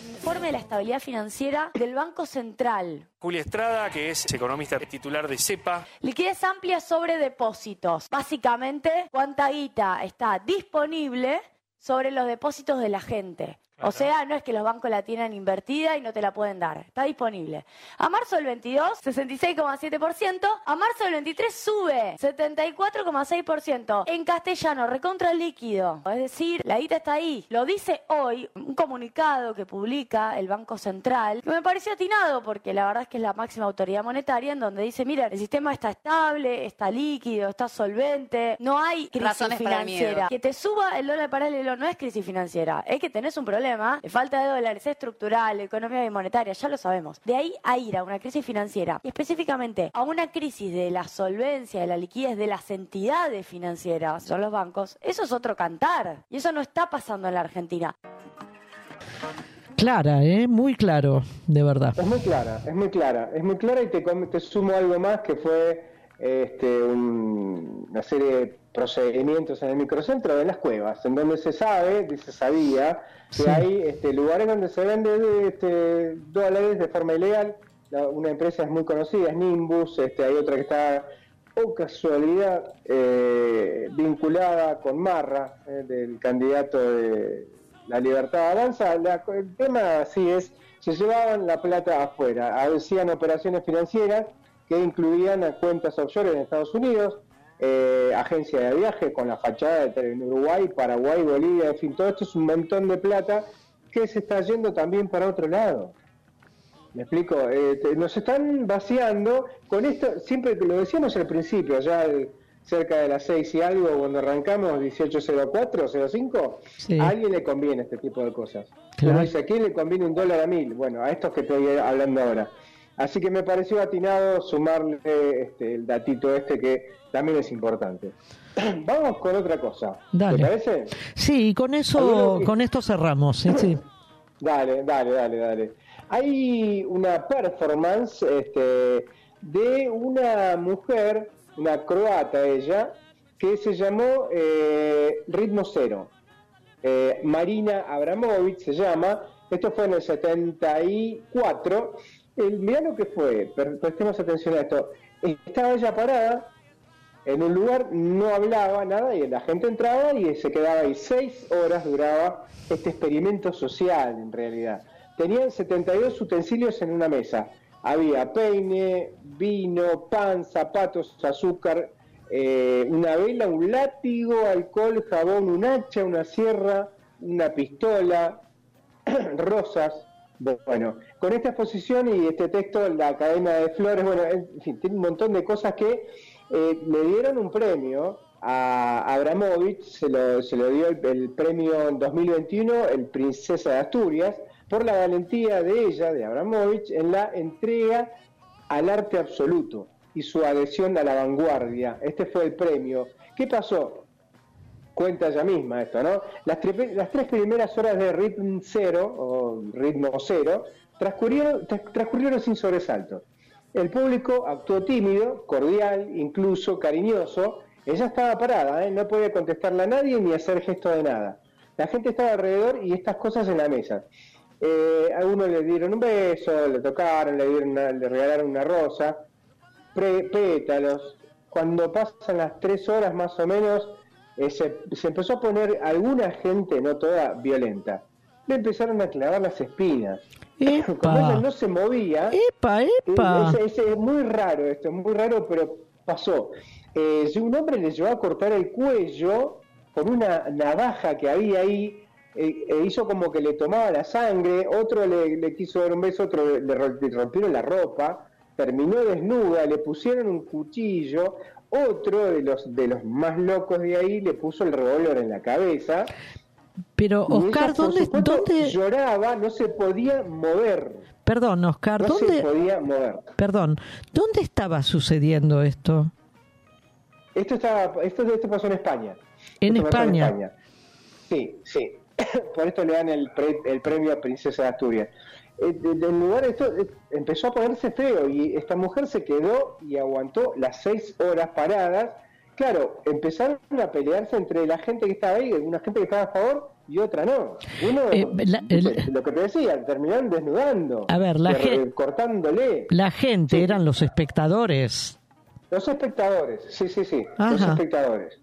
Informe de la estabilidad financiera del Banco Central. Julia Estrada, que es economista titular de CEPA. Liquidez amplia sobre depósitos. Básicamente, cuánta guita está disponible sobre los depósitos de la gente. O sea, no es que los bancos la tienen invertida y no te la pueden dar. Está disponible. A marzo del 22, 66,7%. A marzo del 23 sube 74,6%. En castellano, recontra líquido. Es decir, la guita está ahí. Lo dice hoy un comunicado que publica el Banco Central, que me pareció atinado porque la verdad es que es la máxima autoridad monetaria en donde dice, mira, el sistema está estable, está líquido, está solvente, no hay crisis financiera. Que te suba el dólar paralelo no es crisis financiera, es que tenés un problema falta de dólares estructural, economía y monetaria, ya lo sabemos. De ahí a ir a una crisis financiera y específicamente a una crisis de la solvencia, de la liquidez de las entidades financieras, son los bancos, eso es otro cantar. Y eso no está pasando en la Argentina. Clara, ¿eh? Muy claro, de verdad. Es muy clara, es muy clara, es muy clara y te, te sumo algo más que fue este, una serie de procedimientos en el microcentro de las cuevas, en donde se sabe, se sabía, que hay este, lugares donde se vende este, dólares de forma ilegal. una empresa es muy conocida, es Nimbus, este, hay otra que está, o casualidad, eh, vinculada con Marra, eh, del candidato de la Libertad Avanza. el tema sí es, se llevaban la plata afuera, hacían operaciones financieras que incluían cuentas offshore en Estados Unidos, eh, agencia de viaje con la fachada de Uruguay, Paraguay, Bolivia, en fin, todo esto es un montón de plata que se está yendo también para otro lado. ¿Me explico? Eh, nos están vaciando con esto, siempre lo decíamos al principio, ya cerca de las 6 y algo, cuando arrancamos 1804, 05, a alguien le conviene este tipo de cosas. dice, ¿a quién le conviene un dólar a mil? Bueno, a estos que estoy hablando ahora. Así que me pareció atinado sumarle este, el datito este que también es importante. (clears throat) Vamos con otra cosa. Dale. ¿Te parece? Sí, con eso, con esto cerramos. ¿sí? (clears throat) dale, dale, dale, dale. Hay una performance este, de una mujer, una croata ella, que se llamó eh, Ritmo Cero. Eh, Marina Abramovic se llama. Esto fue en el 74 el, mirá lo que fue, prestemos atención a esto. Estaba ella parada en un lugar, no hablaba nada y la gente entraba y se quedaba ahí. Seis horas duraba este experimento social en realidad. Tenían 72 utensilios en una mesa. Había peine, vino, pan, zapatos, azúcar, eh, una vela, un látigo, alcohol, jabón, un hacha, una sierra, una pistola, (clears throat) rosas. Bueno, con esta exposición y este texto, la cadena de flores, bueno, en fin, tiene un montón de cosas que eh, le dieron un premio a Abramovich, se lo, se lo dio el, premio en 2021, el Princesa de Asturias, por la valentía de ella, de Abramovich, en la entrega al arte absoluto y su adhesión a la vanguardia. Este fue el premio. ¿Qué pasó? Cuenta ella misma esto, ¿no? Las, las tres primeras horas de ritmo cero, o ritmo cero, transcurrieron, transcurrieron sin sobresalto. El público actuó tímido, cordial, incluso cariñoso. Ella estaba parada, ¿eh? no podía contestarle a nadie ni hacer gesto de nada. La gente estaba alrededor y estas cosas en la mesa. Eh, a uno le dieron un beso, le tocaron, le, dieron le regalaron una rosa, pétalos. Cuando pasan las tres horas más o menos, eh, se, empezó a poner alguna gente, no toda, violenta. Le empezaron a clavar las espinas. (laughs) Como ella no se movía. ¡Epa, epa! Es, muy raro esto, es muy raro, pero pasó. Eh, un hombre le llevó a cortar el cuello con una navaja que había ahí, eh, e hizo como que le tomaba la sangre, otro le, quiso dar un beso, otro le, rompieron la ropa, terminó desnuda, le pusieron un cuchillo, otro de los, de los más locos de ahí le puso el revólver en la cabeza. Pero Oscar, ¿dónde, ¿dónde lloraba? No se podía mover. Perdón, Oscar, no ¿dónde se podía mover? Perdón, ¿dónde estaba sucediendo esto? Esto estaba, esto, esto pasó en España. En España. Sí, sí. (coughs) Por esto le dan el, el premio a Princesa de Asturias. Eh, del lugar esto eh, empezó a ponerse feo y esta mujer se quedó y aguantó las seis horas paradas. Claro, empezaron a pelearse entre la gente que estaba ahí, una gente que estaba a favor y otra no. Uno, eh, lo que te decía, terminaron desnudando. A ver, la cortándole. La gente eran los espectadores. Los espectadores, sí, sí, sí, los espectadores.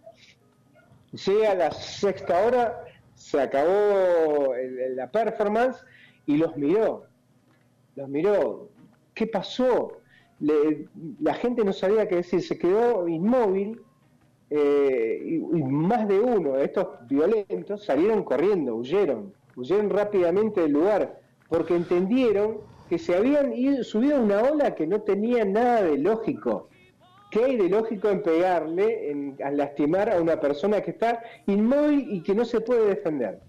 Llega a la sexta hora, se acabó la performance y los miró, los miró, ¿qué pasó? la gente no sabía qué decir, se quedó inmóvil eh, y, más de uno de estos violentos salieron corriendo, huyeron, huyeron rápidamente del lugar, porque entendieron que se habían ido, subido a una ola que no tenía nada de lógico. ¿Qué hay de lógico en pegarle, en, lastimar a una persona que está inmóvil y que no se puede defender?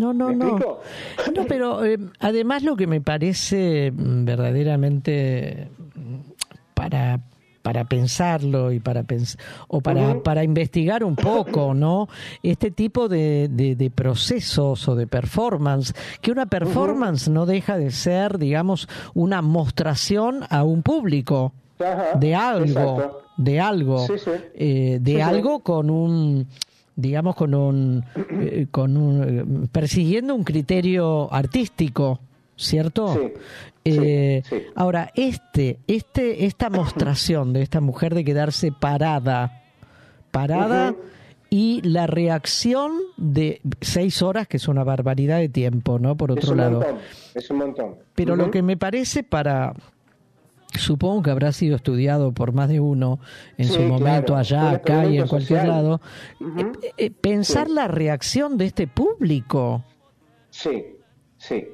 No, no, no. No, pero eh, además lo que me parece mm, verdaderamente mm, para para pensarlo y para o para, para investigar un poco, ¿no? Este tipo de, de, procesos o de performance, que una performance no deja de ser, digamos, una mostración a un público de algo, de algo, eh, de algo con un digamos, con un, eh, con un, persiguiendo un criterio artístico, ¿cierto? Eh, ahora, este, este, esta mostración de esta mujer de quedarse parada, parada, y la reacción de seis horas, que es una barbaridad de tiempo, ¿no? Por otro lado. es un montón. Pero lo que me parece para supongo que habrá sido estudiado por más de uno en su momento allá, acá y en cualquier lado, eh, eh, pensar la reacción de este público. Sí, sí.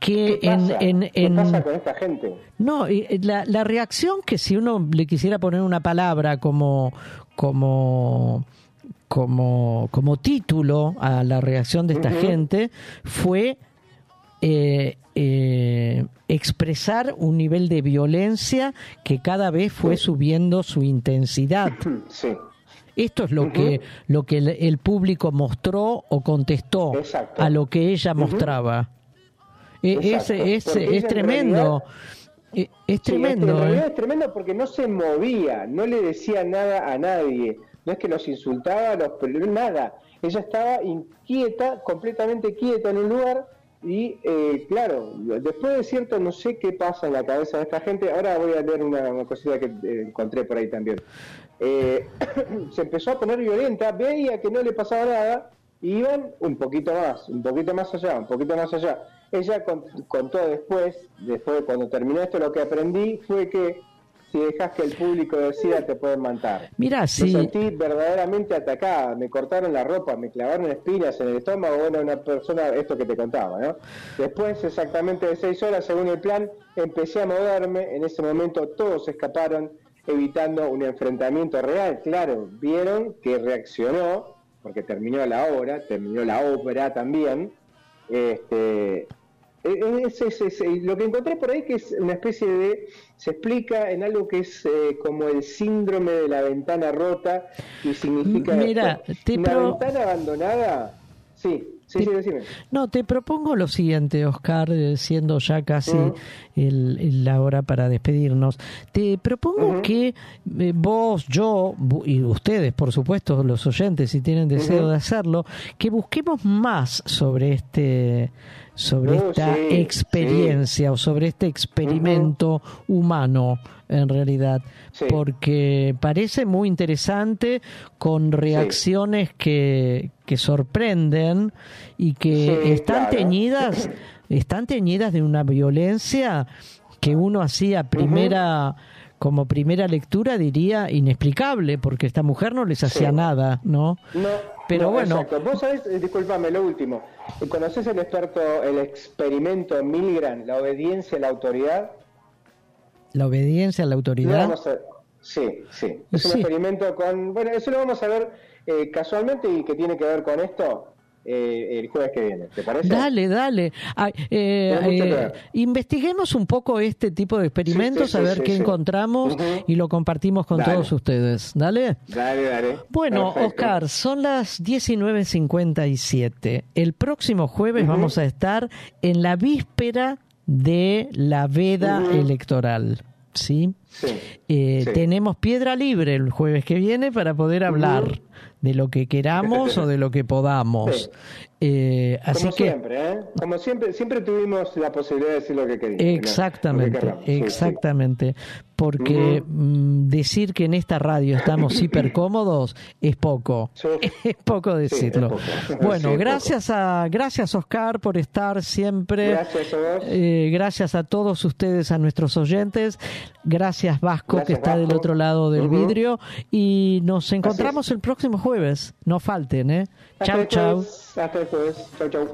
Que ¿Qué pasa? En, ¿Qué pasa con esta gente? No, la, la reacción que si uno le quisiera poner una palabra como como como como título a la reacción de esta gente fue eh, eh, expresar un nivel de violencia que cada vez fue subiendo su intensidad. (clears throat) Esto es lo que lo que el, público mostró o contestó a lo que ella mostraba. E, es, es, tremendo. E, es, tremendo. ¿eh? es tremendo porque no se movía, no le decía nada a nadie. No es que los insultaba, los nada. Ella estaba inquieta, completamente quieta en un lugar y eh, claro, después de cierto, no sé qué pasa en la cabeza de esta gente. Ahora voy a leer una, cosita que eh, encontré por ahí también. Eh, (clears throat) se empezó a poner violenta, veía que no le pasaba nada, y iban un poquito más, un poquito más allá, un poquito más allá. Ella contó después, después de cuando terminó esto, lo que aprendí fue que si dejas que el público decida te pueden matar. Mira, sí. Me sentí verdaderamente atacada, me cortaron la ropa, me clavaron espinas en el estómago, bueno, una persona, esto que te contaba, ¿no? Después, exactamente de seis horas, según el plan, empecé a moverme, en ese momento todos escaparon, evitando un enfrentamiento real, claro, vieron que reaccionó, porque terminó la obra, terminó la ópera también, este, es, lo que encontré por ahí que es una especie de, se explica en algo que es eh, como el síndrome de la ventana rota y significa Mira, una ventana abandonada. Sí, Sí, sí, decime. No, te propongo lo siguiente, Oscar, eh, siendo ya casi la hora para despedirnos. Te propongo que eh, vos, yo y ustedes, por supuesto, los oyentes, si tienen deseo de hacerlo, que busquemos más sobre este sobre oh, esta experiencia o sobre este experimento humano en realidad, porque parece muy interesante con reacciones que, que sorprenden y que están teñidas (clears throat) están teñidas de una violencia que uno hacía primera como primera lectura diría inexplicable porque esta mujer no les hacía nada, ¿no? No pero bueno. Exacto. Vos sabés, eh, discúlpame, lo último. ¿Conoces el experto, el experimento Milgram, la obediencia a la autoridad? ¿La obediencia a la autoridad? Sí, sí. Es un experimento con. Bueno, eso lo vamos a ver eh, casualmente y que tiene que ver con esto. Eh, el jueves que viene, ¿te parece? Dale, dale. Eh, investiguemos un poco este tipo de experimentos, a ver qué encontramos y lo compartimos con todos ustedes. Dale. Dale, dale. Bueno, Oscar, son las 19.57. El próximo jueves vamos a estar en la víspera de la veda electoral. ¿sí? Eh, tenemos piedra libre el jueves que viene para poder hablar de lo que queramos o de lo que podamos. Eh, así Como siempre, ¿eh? Como siempre, siempre tuvimos la posibilidad de decir lo que queríamos. Exactamente, exactamente. Porque mm, decir que en esta radio estamos (coughs) hiper cómodos es poco. (laughs) Es poco decirlo. (laughs) Bueno, gracias a gracias Oscar por estar siempre. Gracias a vos. Eh, gracias a todos ustedes, a nuestros oyentes. Gracias Vasco que está del otro lado del vidrio y nos encontramos el próximo jueves. No falten, ¿eh? Chau, chau. Hasta después. Chau, chau.